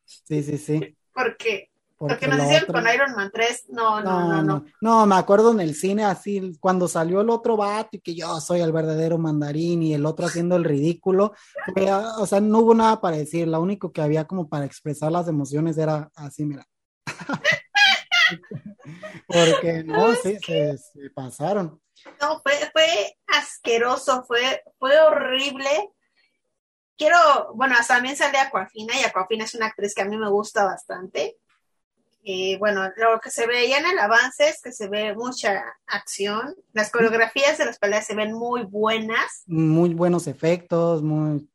sí, sí, sí. Porque porque, nos hicieron con Iron Man 3, no no, no, no, no. me acuerdo en el cine así, cuando salió el otro vato y que yo soy el verdadero mandarín y el otro haciendo el ridículo, o sea, no hubo nada para decir, lo único que había como para expresar las emociones era así, mira. Porque no, sí, se, pasaron. No, fue, fue asqueroso, fue, fue horrible. Quiero, bueno, también sale Aquafina y Aquafina es una actriz que a mí me gusta bastante. Y bueno, lo que se veía en el avance es que se ve mucha acción. Las coreografías de las peleas se ven muy buenas. Muy buenos efectos, muy...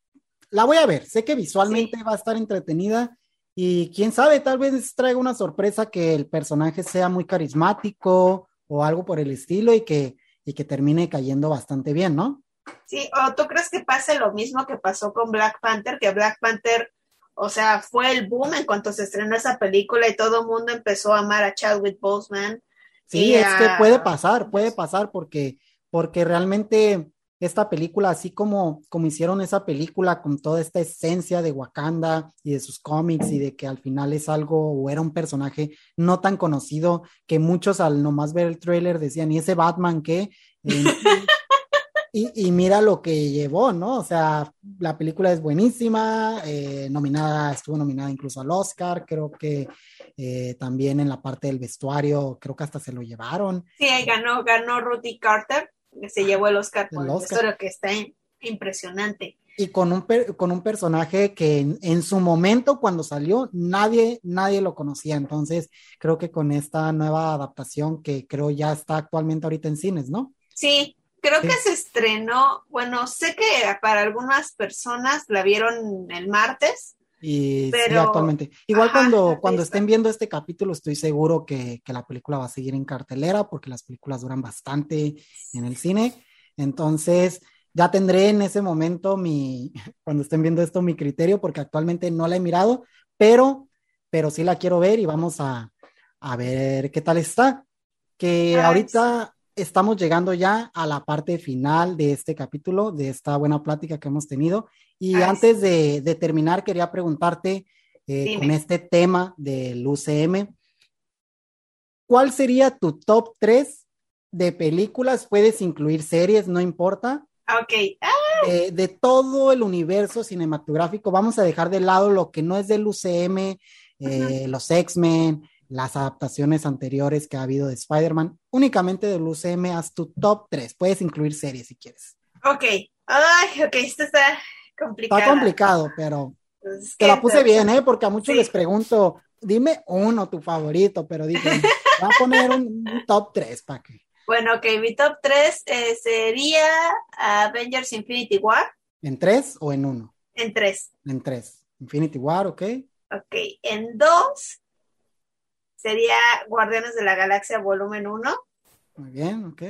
La voy a ver, sé que visualmente va a estar entretenida y quién sabe, tal vez traiga una sorpresa que el personaje sea muy carismático o algo por el estilo y que, y que termine cayendo bastante bien, ¿no? Sí, o tú crees que pase lo mismo que pasó con Black Panther, que Black Panther o sea, fue el boom en cuanto se estrenó esa película y todo el mundo empezó a amar a Chadwick Boseman. Sí, es que puede pasar, puede pasar porque, porque realmente esta película, así como, como hicieron esa película con toda esta esencia de Wakanda y de sus cómics y de que al final es algo o era un personaje no tan conocido que muchos al nomás ver el tráiler decían, ¿y ese Batman qué? Eh, y, mira lo que llevó, ¿no? O sea, la película es buenísima, eh, nominada, estuvo nominada incluso al Oscar, creo que eh, también en la parte del vestuario, creo que hasta se lo llevaron. Sí, ganó, ganó Ruthie Carter, se llevó el Oscar por el, Oscar. que está impresionante. Y con un, con un personaje que en, en, su momento, cuando salió, nadie, nadie lo conocía. Entonces, creo que con esta nueva adaptación que creo ya está actualmente ahorita en cines, ¿no? Sí, Creo que se estrenó, bueno, sé que para algunas personas la vieron el martes. Y pero... actualmente. Igual cuando, cuando estén viendo este capítulo, estoy seguro que, que, la película va a seguir en cartelera, porque las películas duran bastante en el cine. Entonces, ya tendré en ese momento mi, cuando estén viendo esto, mi criterio, porque actualmente no la he mirado, pero, pero sí la quiero ver y vamos a, a ver qué tal está. Que ahorita, estamos llegando ya a la parte final de este capítulo, de esta buena plática que hemos tenido. Y antes de, terminar, quería preguntarte eh, con este tema del UCM, ¿cuál sería tu top 3 de películas? Puedes incluir series, no importa. Ok. Ah. De, todo el universo cinematográfico, vamos a dejar de lado lo que no es del UCM, eh, los X-Men, las adaptaciones anteriores que ha habido de Spider-Man. Únicamente del UCM, haz tu top 3. Puedes incluir series si quieres. Ok. Ay, ok, esto está complicado. Está complicado, pero pues, te la puse bien, ¿eh? Porque a muchos les pregunto, dime uno, tu favorito, pero dije, voy a poner un, top 3 para que. Bueno, ok, mi top 3 eh, sería Avengers Infinity War. ¿En 3 o en 1? En 3. En 3. Infinity War, ok. Ok, en 2 sería Guardianes de la Galaxia volumen 1. Muy bien, ok.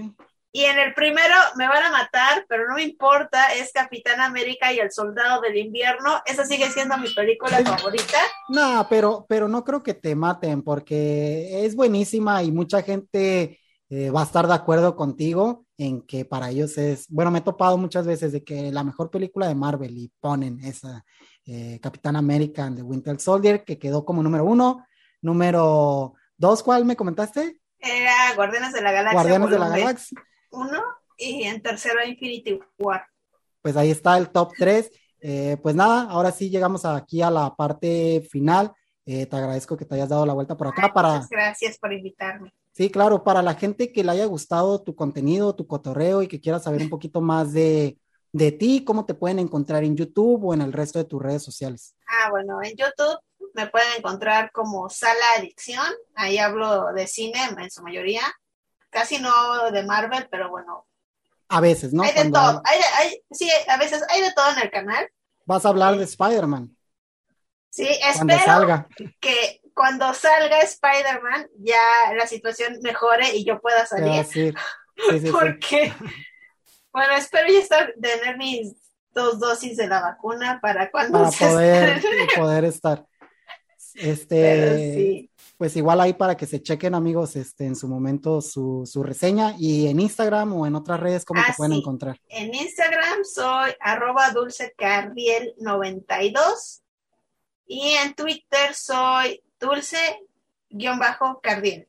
Y en el primero me van a matar, pero no me importa, es Capitán América y el Soldado del Invierno. Esa sigue siendo mi película favorita. No, pero, pero no creo que te maten porque es buenísima y mucha gente eh, va a estar de acuerdo contigo en que para ellos es, bueno, me he topado muchas veces de que la mejor película de Marvel y ponen esa eh, Capitán América de Winter Soldier que quedó como número uno Número dos, ¿cuál me comentaste? Era Guardianes de la Galaxia. Guardianes de la Galaxia. Uno, y en tercero Infinity War. Pues ahí está el top tres. Eh, pues nada, ahora sí llegamos aquí a la parte final. Eh, te agradezco que te hayas dado la vuelta por acá para. Muchas gracias por invitarme. Sí, claro, para la gente que le haya gustado tu contenido, tu cotorreo y que quiera saber un poquito más de, de ti, cómo te pueden encontrar en YouTube o en el resto de tus redes sociales. Ah, bueno, en YouTube me pueden encontrar como Sala Adicción, ahí hablo de cine en su mayoría, casi no de Marvel, pero bueno. A veces, ¿no? Hay de todo, hay, sí, a veces hay de todo en el canal. Vas a hablar de Spider-Man. Sí, espero salga. que cuando salga Spider-Man ya la situación mejore y yo pueda salir. Sí, sí, Porque, bueno, espero ya estar, tener mis dos dosis de la vacuna para cuando para poder, poder estar. Este, pues igual ahí para que se chequen amigos, este, en su momento su, su reseña y en Instagram o en otras redes, ¿cómo te ah, pueden encontrar? En Instagram soy arroba dulcecardiel92 y en Twitter soy dulce-cardiel.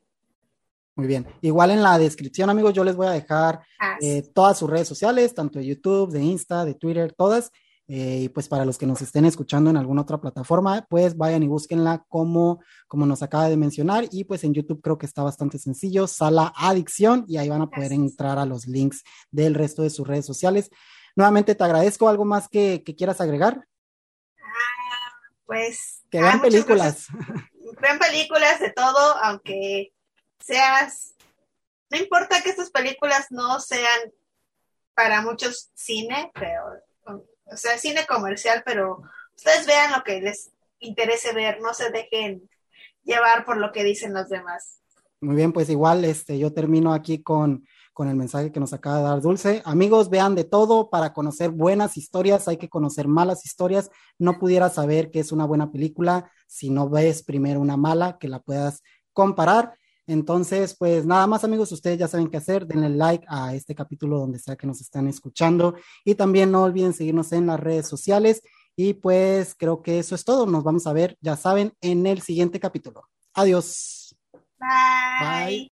Muy bien. Igual en la descripción, amigos, yo les voy a dejar ah, eh, todas sus redes sociales, tanto de YouTube, de Insta, de Twitter, todas. Eh, y pues para los que nos estén escuchando en alguna otra plataforma, pues vayan y búsquenla como, como nos acaba de mencionar. Y pues en YouTube creo que está bastante sencillo, Sala Adicción, y ahí van a poder entrar a los links del resto de sus redes sociales. Nuevamente te agradezco. ¿Algo más que, quieras agregar? Ah, pues. Que vean películas. Vean películas de todo, aunque seas. No importa que estas películas no sean para muchos cine, pero o sea, cine comercial, pero ustedes vean lo que les interese ver, no se dejen llevar por lo que dicen los demás. Muy bien, pues igual este, yo termino aquí con, con el mensaje que nos acaba de dar Dulce. Amigos, vean de todo para conocer buenas historias, hay que conocer malas historias. No pudiera saber que es una buena película si no ves primero una mala, que la puedas comparar. Entonces, pues nada más amigos, ustedes ya saben qué hacer, denle like a este capítulo donde sea que nos están escuchando y también no olviden seguirnos en las redes sociales y pues creo que eso es todo, nos vamos a ver, ya saben, en el siguiente capítulo. Adiós. Bye. Bye.